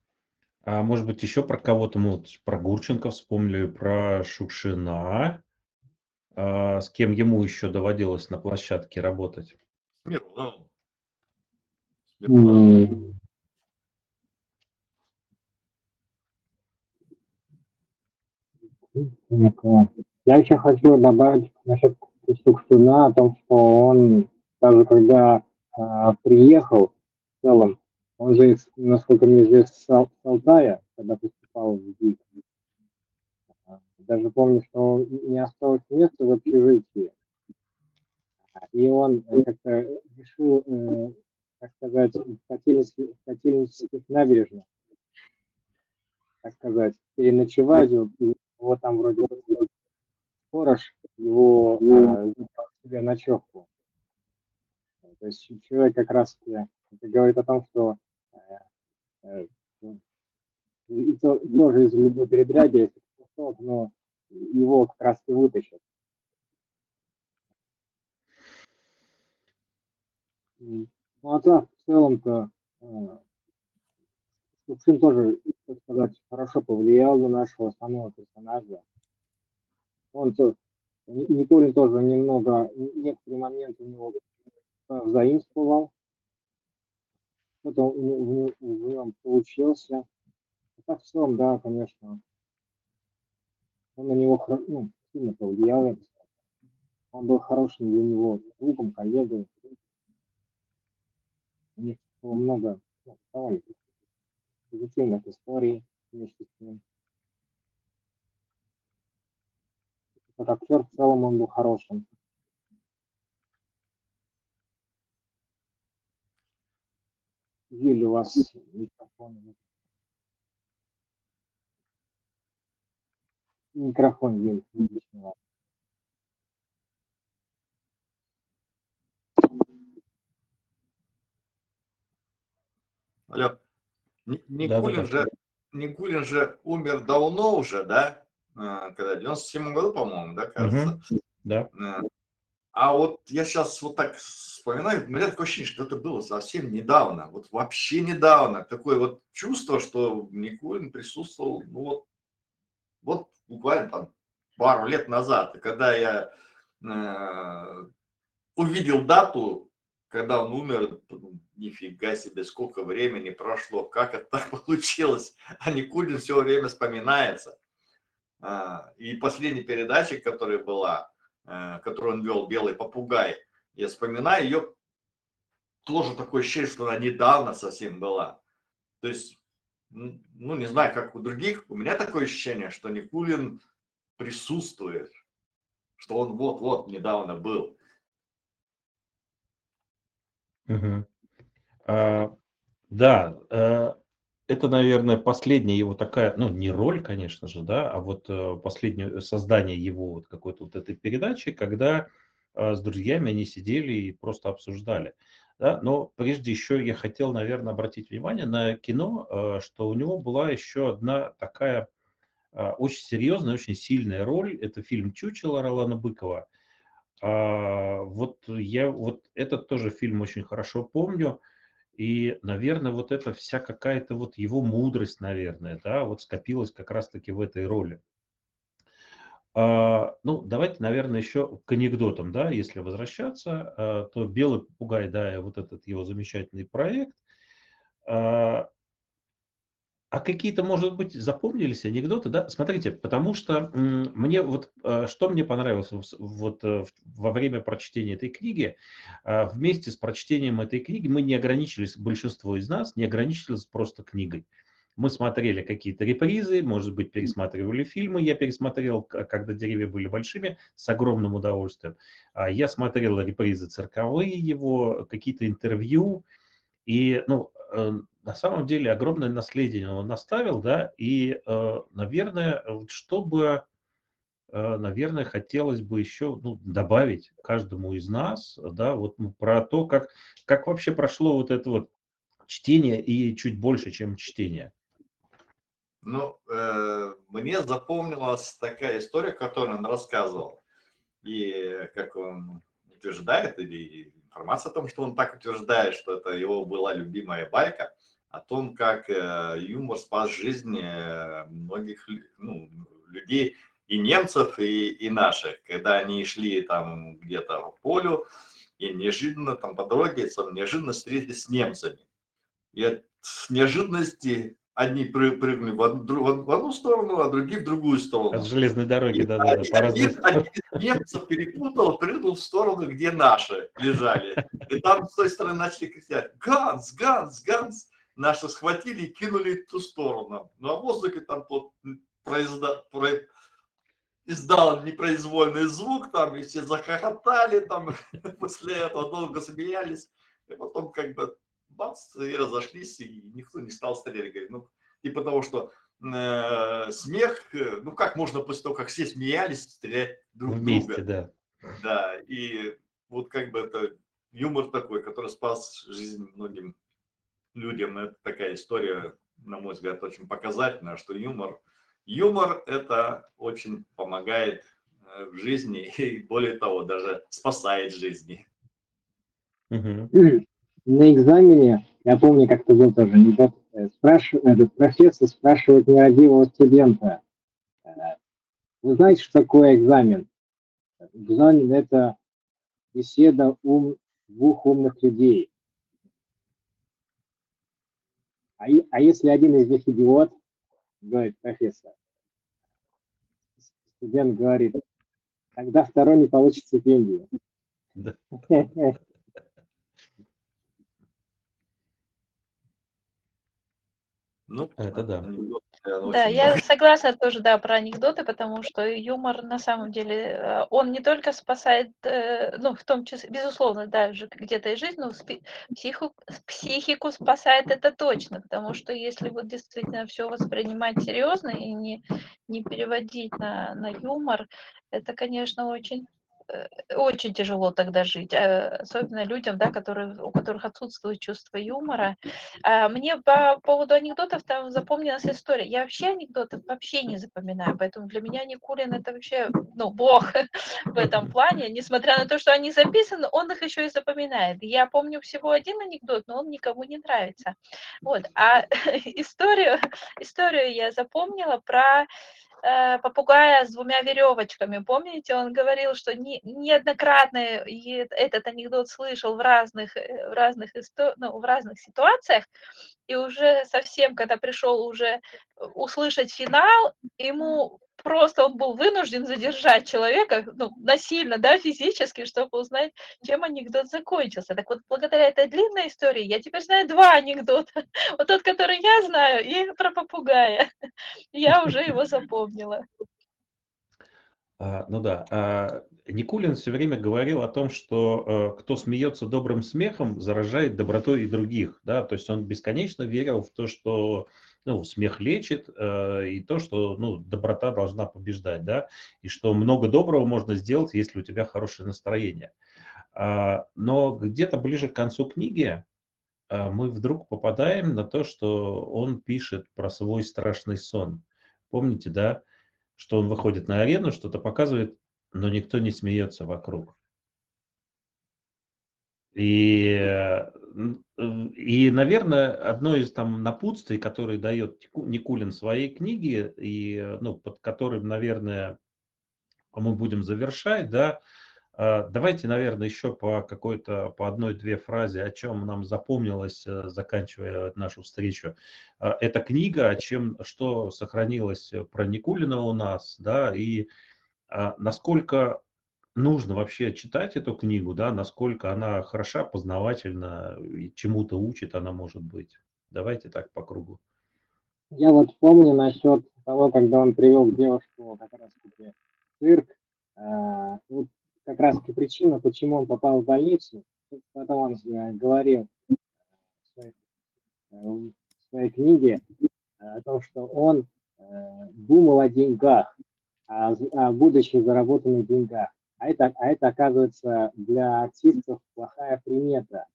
B: А может быть, еще про кого-то, мы вот про Гурченко вспомнили, про Шукшина. А, с кем ему еще доводилось на площадке работать?
E: Смирнов. Я еще хочу добавить насчет Шукшина о том, что он даже когда а, приехал в целом он же, насколько мне известно, с Алтая, когда поступал в ГИК. Даже помню, что не осталось места в общежитии. И он э, как-то решил, э, так сказать, в Котельнических, в Котельнических набережных, так сказать, переночевать. И его там вроде сторож, его э, себе ночевку. То есть человек как раз это говорит о том, что э, э, и то, тоже из любой передряги, если кусок, но его как раз и вытащат. Ну а так, в целом-то, э, Кувшин тоже, так сказать, хорошо повлиял на нашего основного персонажа. Он то, Ни- Никулин тоже немного, некоторые моменты у него э, заимствовал. Что-то в нем- получился. А так в целом, да, конечно, он на него ну, сильно повлиял. я. Он был хорошим для него другом, коллегой. У них было много ну, позитивных историй вместе с ним. Как актер в целом он был хорошим. Юль, у вас микрофон. Микрофон, вас.
C: Алло. Никулин
B: да,
C: же, Никулин же умер давно уже, да? А, Когда, в 97 году, по-моему, да, кажется.
B: Да.
C: А, вот я сейчас вот так вспоминаю, у меня такое ощущение, что это было совсем недавно, вот вообще недавно. Такое вот чувство, что Никулин присутствовал, ну вот, вот буквально там пару лет назад. И когда я э, увидел дату, когда он умер, нифига себе, сколько времени прошло, как это так получилось. А Никулин все время вспоминается. А, И последняя передача, которая была, которую он вел, «Белый попугай», я вспоминаю ее, тоже такое ощущение, что она недавно совсем была. То есть, ну, не знаю, как у других, у меня такое ощущение, что Никулин присутствует, что он вот-вот недавно был.
B: Мгм. А, да, э, это, наверное, последняя его такая, ну, не роль, конечно же, да, а вот э, последнее создание его вот какой-то вот этой передачи, когда э, с друзьями они сидели и просто обсуждали. Да? Но прежде еще я хотел, наверное, обратить внимание на кино, э, что у него была еще одна такая э, очень серьезная, очень сильная роль. Это фильм «Чучело» Ролана Быкова. А, Вот я вот этот тоже фильм очень хорошо помню. И, наверное, вот это вся какая-то вот его мудрость, наверное, да, вот скопилась как раз-таки в этой роли. А, Ну, давайте, наверное, еще к анекдотам, да, если возвращаться, а, то «Белый попугай», да, вот этот его замечательный проект. А а какие-то, может быть, запомнились анекдоты, да? Смотрите, потому что мне вот, а, что мне понравилось вот э, во время прочтения этой книги, а, вместе с прочтением этой книги мы не ограничились, большинство из нас не ограничились просто книгой. Мы смотрели какие-то репризы, может быть, пересматривали фильмы. Я пересмотрел, когда деревья были большими, с огромным удовольствием. А Я смотрел репризы цирковые его, какие-то интервью. И, ну, э, на самом деле огромное наследие он оставил, да, и, э, наверное, чтобы, э, наверное, хотелось бы еще ну, добавить каждому из нас, да, вот ну, про то, как, как вообще прошло вот это вот чтение и чуть больше, чем чтение.
C: Ну, э, мне запомнилась такая история, которую он рассказывал. И как он утверждает, или информация о том, что он так утверждает, что это его была любимая байка, о том, как э, юмор спас жизни э, многих ну, людей, и немцев, и, и наших, когда они шли там где-то по полю, и неожиданно там по дороге там, неожиданно встретились с немцами. И от неожиданности одни пры- прыгнули в одну, в одну сторону, а другие в другую сторону.
B: От железной дороги, да, да, да,
C: один, один- из немцев перепутал, прыгнул в сторону, где наши лежали. И там с той стороны начали кричать «Ганс! Ганс! Ганс!» Наши схватили и кинули в ту сторону. Ну а в воздухе там вот проезда, про- издал непроизвольный звук, там, и все захохотали, там, после этого долго смеялись, и потом как бы бац, и разошлись, и никто не стал стрелять, говорит, ну, типа того, что э, смех, э, ну, как можно после того, как все смеялись, стрелять друг в
B: Вместе,
C: друга.
B: да.
C: Да, и вот как бы это юмор такой, который спас жизнь многим людям. Это такая история, на мой взгляд, очень показательная, что юмор, юмор это очень помогает э, в жизни и более того, даже спасает жизни.
B: Мгм.
E: На экзамене, я помню, как-то был тоже анекдот, э, этот профессор спрашивает нерадивого студента, э, вы знаете, что такое экзамен? Экзамен – это беседа ум, двух умных людей. А, и- а если один из них идиот, говорит профессор, студент говорит, тогда второй не получит стипендию.
B: Да.
C: Ну,
B: Это да.
D: Да,
C: очень
D: я согласна тоже, да, про анекдоты, потому что юмор на самом деле, э, он не только спасает, э, ну, в том числе, безусловно, даже где-то и жизнь, но психу, психику спасает это точно, потому что если вот действительно все воспринимать серьезно и не, не переводить на, на юмор, это, конечно, очень очень тяжело тогда жить, э, особенно людям, да, которые, у которых отсутствует чувство юмора. А, Мне по поводу анекдотов там запомнилась история. Я вообще анекдоты вообще не запоминаю, поэтому для меня Никулин это вообще, ну, бог в этом плане. Несмотря на то, что они записаны, он их еще и запоминает. Я помню всего один анекдот, но он никому не нравится. Вот. А историю, историю я запомнила про э, попугая с двумя веревочками. Помните, он говорил, что не, неоднократно этот анекдот слышал в разных, э, в разных, исто- ну, в разных ситуациях, и уже совсем, когда пришел уже услышать финал, ему просто он был вынужден задержать человека, ну, насильно, да, физически, чтобы узнать, чем анекдот закончился. Так вот, благодаря этой длинной истории я теперь знаю два анекдота. Вот тот, который я знаю, и про попугая. Я уже его запомнила.
B: А, ну да, а, Никулин все время говорил о том, что э, кто смеется добрым смехом, заражает добротой и других, да, то есть он бесконечно верил в то, что ну, смех лечит, э, и то, что ну, доброта должна побеждать, да, и что много доброго можно сделать, если у тебя хорошее настроение. А, но где-то ближе к концу книги а, мы вдруг попадаем на то, что он пишет про свой страшный сон. Помните, да, что он выходит на арену, что-то показывает, но никто не смеется вокруг. И, э, и, наверное, одно из там напутствий, которые дает Никулин в своей книге, и, э, ну, под которым, наверное, мы будем завершать, да, давайте, наверное, еще по какой-то, по одной-две фразе, о чем нам запомнилось, э, заканчивая нашу встречу. А, Эта книга, о чем, что сохранилось э, про Никулина у нас, да, и а, насколько нужно вообще читать эту книгу, да, насколько она хороша, познавательна, и чему-то учит она, может быть. Давайте так по кругу.
E: Я вот помню насчет того, когда он привел девушку как раз-таки цирк. Вот как раз-таки причина, почему он попал в больницу. Потом он э, говорил в своей, э, в своей книге э, о том, что он э, думал о деньгах, о, о будущих заработанных деньгах. А это, а это, оказывается, для артистов плохая примета.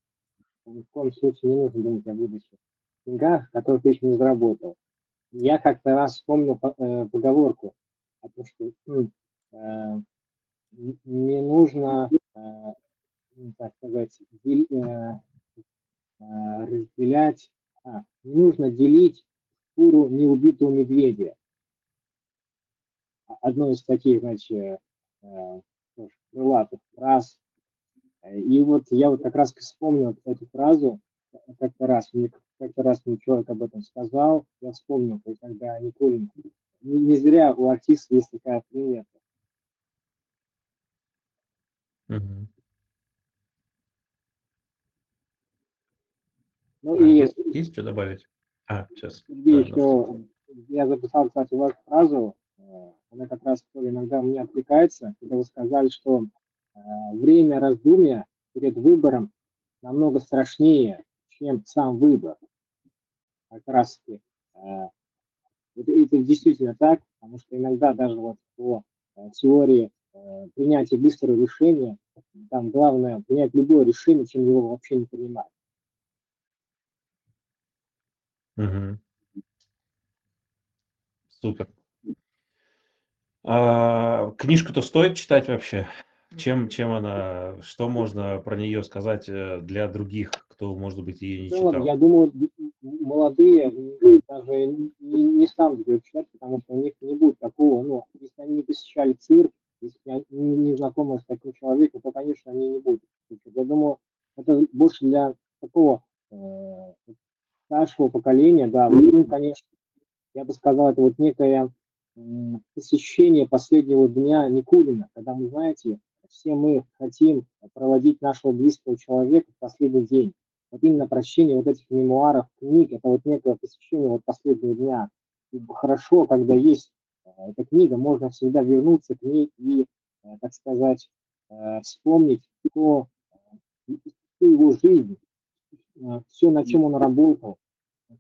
E: Ни в коем случае не нужно думать о будущих деньгах, которые ты еще не заработал я как-то раз вспомнил по- э, поговорку о том, что э, не нужно, э, ну, так сказать, э, э, разделять, а, не нужно делить шкуру неубитого медведя. А- Одно из таких, значит, крылатых фраз. И вот я вот как раз вспомнил эту фразу, как-то раз, мне как-то раз мне человек об этом сказал, я вспомнил, когда Никулин, не, не зря у артиста есть такая примета.
B: Мгм.
E: Ну
B: А,
E: и
B: Есть, есть что добавить? А, сейчас.
E: Еще я записал, кстати, вашу фразу, э, она как раз тоже иногда у меня отвлекается, когда вы сказали, что э, время раздумья перед выбором намного страшнее, чем сам выбор. Как раз таки, это, это действительно так, потому что иногда даже вот по э, теории э, принятия быстрого решения, там главное принять любое решение, чем его вообще не принимать.
B: Мгм. Супер. А, книжку-то стоит читать вообще? Чем, чем она, что можно про нее сказать э, для других, кто, может быть, ее не
E: целом,
B: читал?
E: я думаю, молодые даже не, не станут ее читать, потому что у них не будет такого, ну, если они не посещали цирк, если они не, знакомы с таким человеком, то, конечно, они не будут. Я думаю, это больше для такого э, старшего поколения, да, им, конечно, я бы сказал, это вот некое посещение последнего дня Никулина, когда мы, знаете, все мы хотим проводить нашего близкого человека в последний день. Вот именно прочтение вот этих мемуаров, книг, это вот некое посещение вот последнего дня. И хорошо, когда есть эта книга, можно всегда вернуться к ней и, э, так сказать, э, вспомнить то, э, всю его жизнь, все, на чем он работал,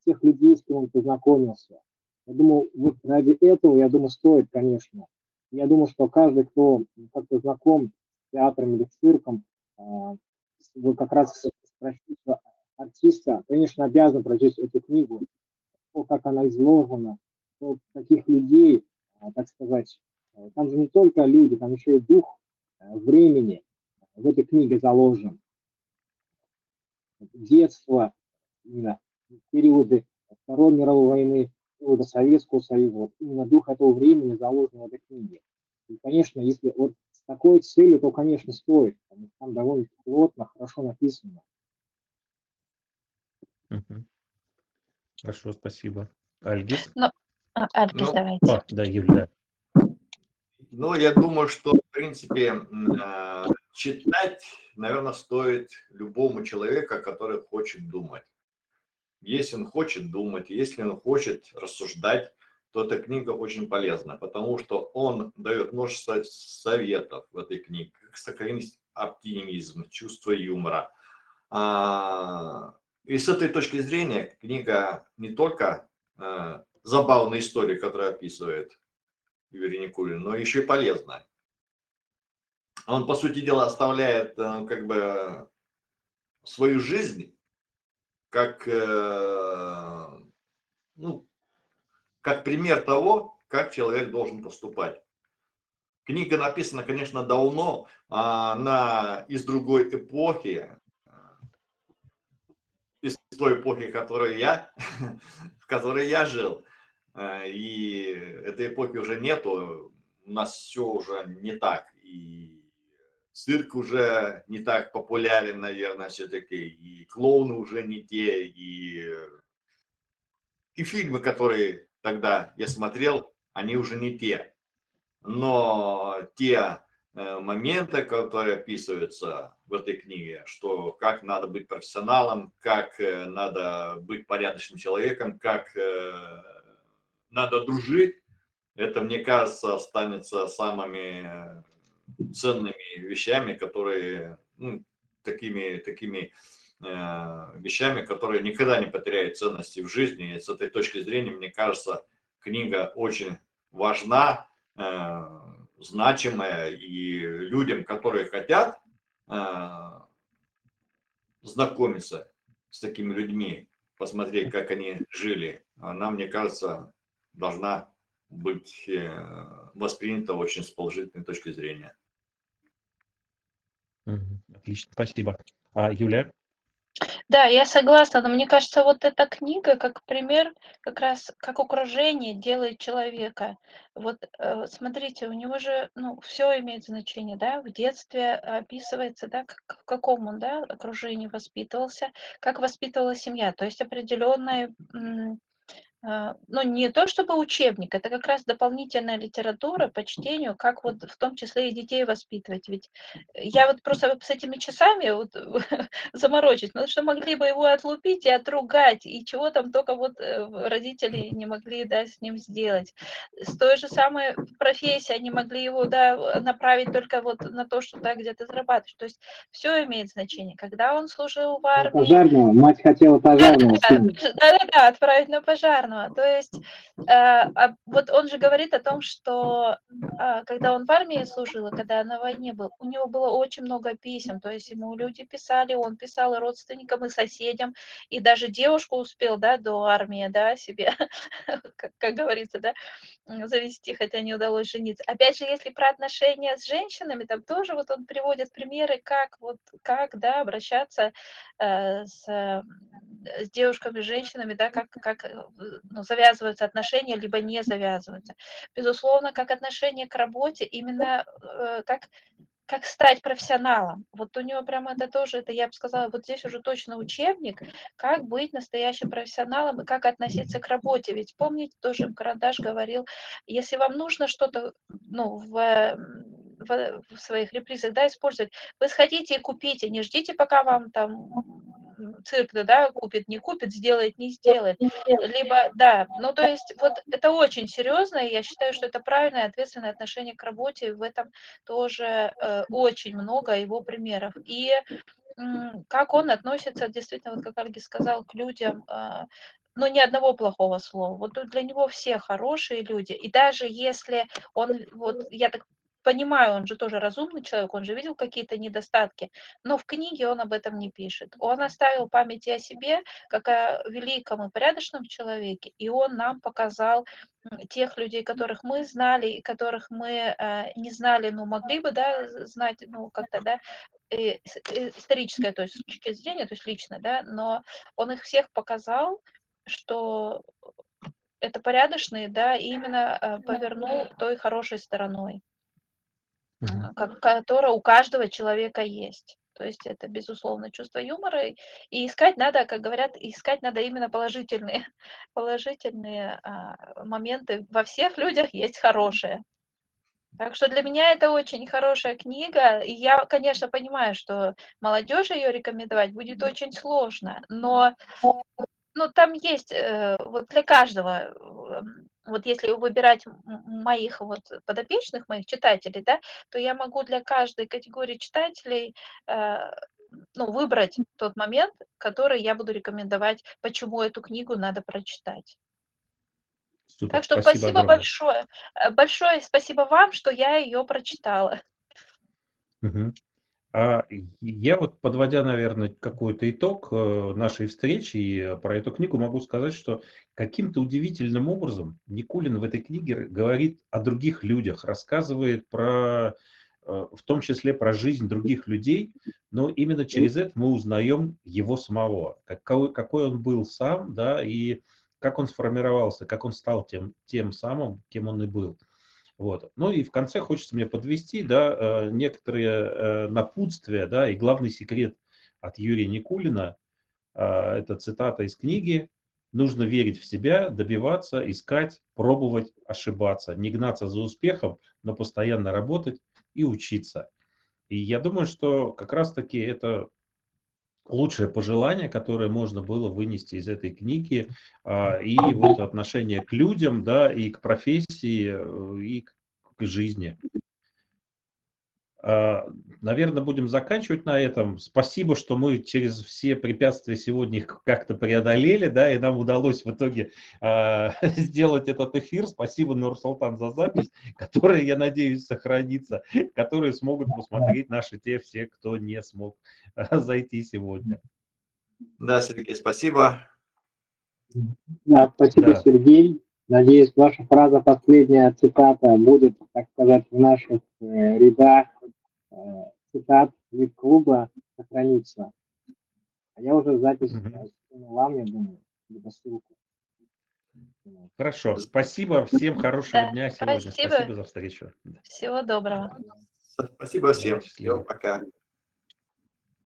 E: тех людей, с кем он познакомился. Я думаю, вот ради этого, я думаю, стоит, конечно. Я думаю, что каждый, кто как-то знаком с театром или цирком, а, вы как раз спросите артиста, конечно, обязан прочесть эту книгу, то, как она изложена, то таких людей, так сказать, э, там же не только люди, там еще и дух э, времени в этой книге заложен. Детство, именно периоды Второй мировой войны, периода Советского Союза, вот именно дух этого времени заложен в этой книге. И, конечно, если вот с такой целью, то, конечно, стоит, потому что там довольно плотно, хорошо написано.
B: Хорошо, спасибо. Альгиз?
D: А, Альбис,
C: Ну,
D: давайте.
B: Да, Юля.
C: Ну, я думаю, что, в принципе, э, читать, наверное, стоит любому человеку, который хочет думать. Если он хочет думать, если он хочет рассуждать, то эта книга очень полезна, потому что он дает множество советов в этой книге, как сохранить оптимизм, чувство юмора. А, И с этой точки зрения книга не только э, забавная история, которая описывает Юрий Никулин, но еще и полезная. Он, по сути дела, оставляет э, как бы свою жизнь как, э, ну, как пример того, как человек должен поступать. Книга написана, конечно, давно, а она из другой эпохи, из той эпохи, в которой я, в которой я жил. Э, И этой эпохи уже нету, у нас все уже не так. И цирк уже не так популярен, наверное, все-таки, и клоуны уже не те, и, и фильмы, которые тогда я смотрел, они уже не те. Но те э, моменты, которые описываются в этой книге, что как надо быть профессионалом, как э, надо быть порядочным человеком, как э, надо дружить, это, мне кажется, останется самыми э, ценными вещами, которые, ну, такими, такими э, вещами, которые никогда не потеряют ценности в жизни. И с этой точки зрения, мне кажется, книга очень важна, э, значимая, и людям, которые хотят э, знакомиться с такими людьми, посмотреть, как они жили, она, мне кажется, должна быть э, воспринята очень с положительной точки зрения.
B: Отлично, спасибо. А Юля?
D: Да, я согласна, но мне кажется, вот эта книга как пример, как раз как окружение делает человека. Вот э, смотрите, у него же, ну, все имеет значение, да, в детстве описывается, да, как, в каком он, да, окружении воспитывался, как воспитывала семья, то есть определенные м, ну, не то чтобы учебник, это как раз дополнительная литература по чтению, как вот в том числе и детей воспитывать. Ведь я вот просто с этими часами вот заморочусь, потому что могли бы его отлупить и отругать, и чего там только вот э, родители не могли, да, с ним сделать. С той же самой профессией они могли его, да, направить только вот на то, что, да, где-то зарабатываешь. То есть все имеет значение. Когда он служил в армии...
E: Пожарного, мать хотела пожарного.
D: Да-да-да, отправить на пожарного. То есть э, а вот он же говорит о том, что э, когда он в армии служил, и когда на войне был, у него было очень много писем, то есть ему люди писали, он писал и родственникам, и соседям, и даже девушку успел, да, до армии, да, себе, как, как говорится, да, завести, хотя не удалось жениться. Опять же, если про отношения с женщинами, там тоже вот он приводит примеры, как вот, как, да, обращаться э, с, с девушками, женщинами, да, как, как э, ну, завязываются отношения, либо не завязываются. Безусловно, как отношение к работе, именно э, как как стать профессионалом. Вот у него прямо это тоже, это я бы сказала, вот здесь уже точно учебник, как быть настоящим профессионалом и как относиться к работе. Ведь помните, тоже Карандаш говорил, если вам нужно что-то ну, в, в, своих репризах да, использовать, вы сходите и купите, не ждите, пока вам там цирк, да, купит, не купит, сделает, не сделает. Либо, да, ну то есть вот это очень серьезно, и я считаю, что это правильное, ответственное отношение к работе, в этом тоже э, очень много его примеров. И как он относится, действительно, вот как Альги сказал, к людям, э, ну, ни одного плохого слова. Вот для него все хорошие люди. И даже если он, вот я так понимаю, он же тоже разумный человек, он же видел какие-то недостатки, но в книге он об этом не пишет. Он оставил память о себе, как о великом и порядочном человеке, и он нам показал тех людей, которых мы знали, и которых мы э, не знали, но могли бы, да, знать, ну, как-то, да, и, историческое, то есть с точки зрения, то есть лично, да, но он их всех показал, что это порядочные, да, и именно э, повернул той хорошей стороной как, которое у каждого человека есть. То есть это, безусловно, чувство юмора. И искать надо, как говорят, искать надо именно положительные, положительные а, моменты. Во всех людях есть хорошие. Так что для меня это очень хорошая книга. И я, конечно, понимаю, что молодежи ее рекомендовать будет очень сложно, но ну, там есть э, вот для каждого эм, вот если выбирать моих вот подопечных, моих читателей, да, то я могу для каждой категории читателей э, ну, выбрать тот момент, который я буду рекомендовать, почему эту книгу надо прочитать. Супер, так что спасибо, спасибо большое. Э, большое спасибо вам, что я ее прочитала.
B: Угу. А я вот, подводя, наверное, какой-то итог э, нашей встречи и про эту книгу, могу сказать, что каким-то удивительным образом Никулин в этой книге говорит о других людях, рассказывает про, э, в том числе про жизнь других людей, но именно через это мы узнаем его самого, какой, какой он был сам, да, и как он сформировался, как он стал тем, тем самым, кем он и был. Вот. Ну и в конце хочется мне подвести да, э, некоторые э, напутствия да, и главный секрет от Юрия Никулина. Э, это цитата из книги. Нужно верить в себя, добиваться, искать, пробовать, ошибаться. Не гнаться за успехом, но постоянно работать и учиться. И я думаю, что как раз-таки это лучшее пожелание, которое можно было вынести из этой книги, а, и вот отношение к людям, да, и к профессии, э, и к жизни. А, Наверное, будем заканчивать на этом. Спасибо, что мы через все препятствия сегодня их как-то преодолели, да, и нам удалось в итоге э, сделать этот эфир. Спасибо, Нурсултан, за запись, которая, я надеюсь, сохранится, которые смогут посмотреть наши те все, кто не смог э, зайти сегодня.
C: Да, Сергей, спасибо.
E: Да, спасибо, да. Сергей. Надеюсь, ваша фраза последняя цитата будет, так сказать, в наших э, рядах э, цитат клуба сохранится. А я уже запись mm-hmm. вам, я думаю, либо ссылку.
B: Хорошо, спасибо всем, хорошего дня сегодня. Спасибо, спасибо за встречу.
D: Всего доброго.
C: Спасибо всем. Всего пока.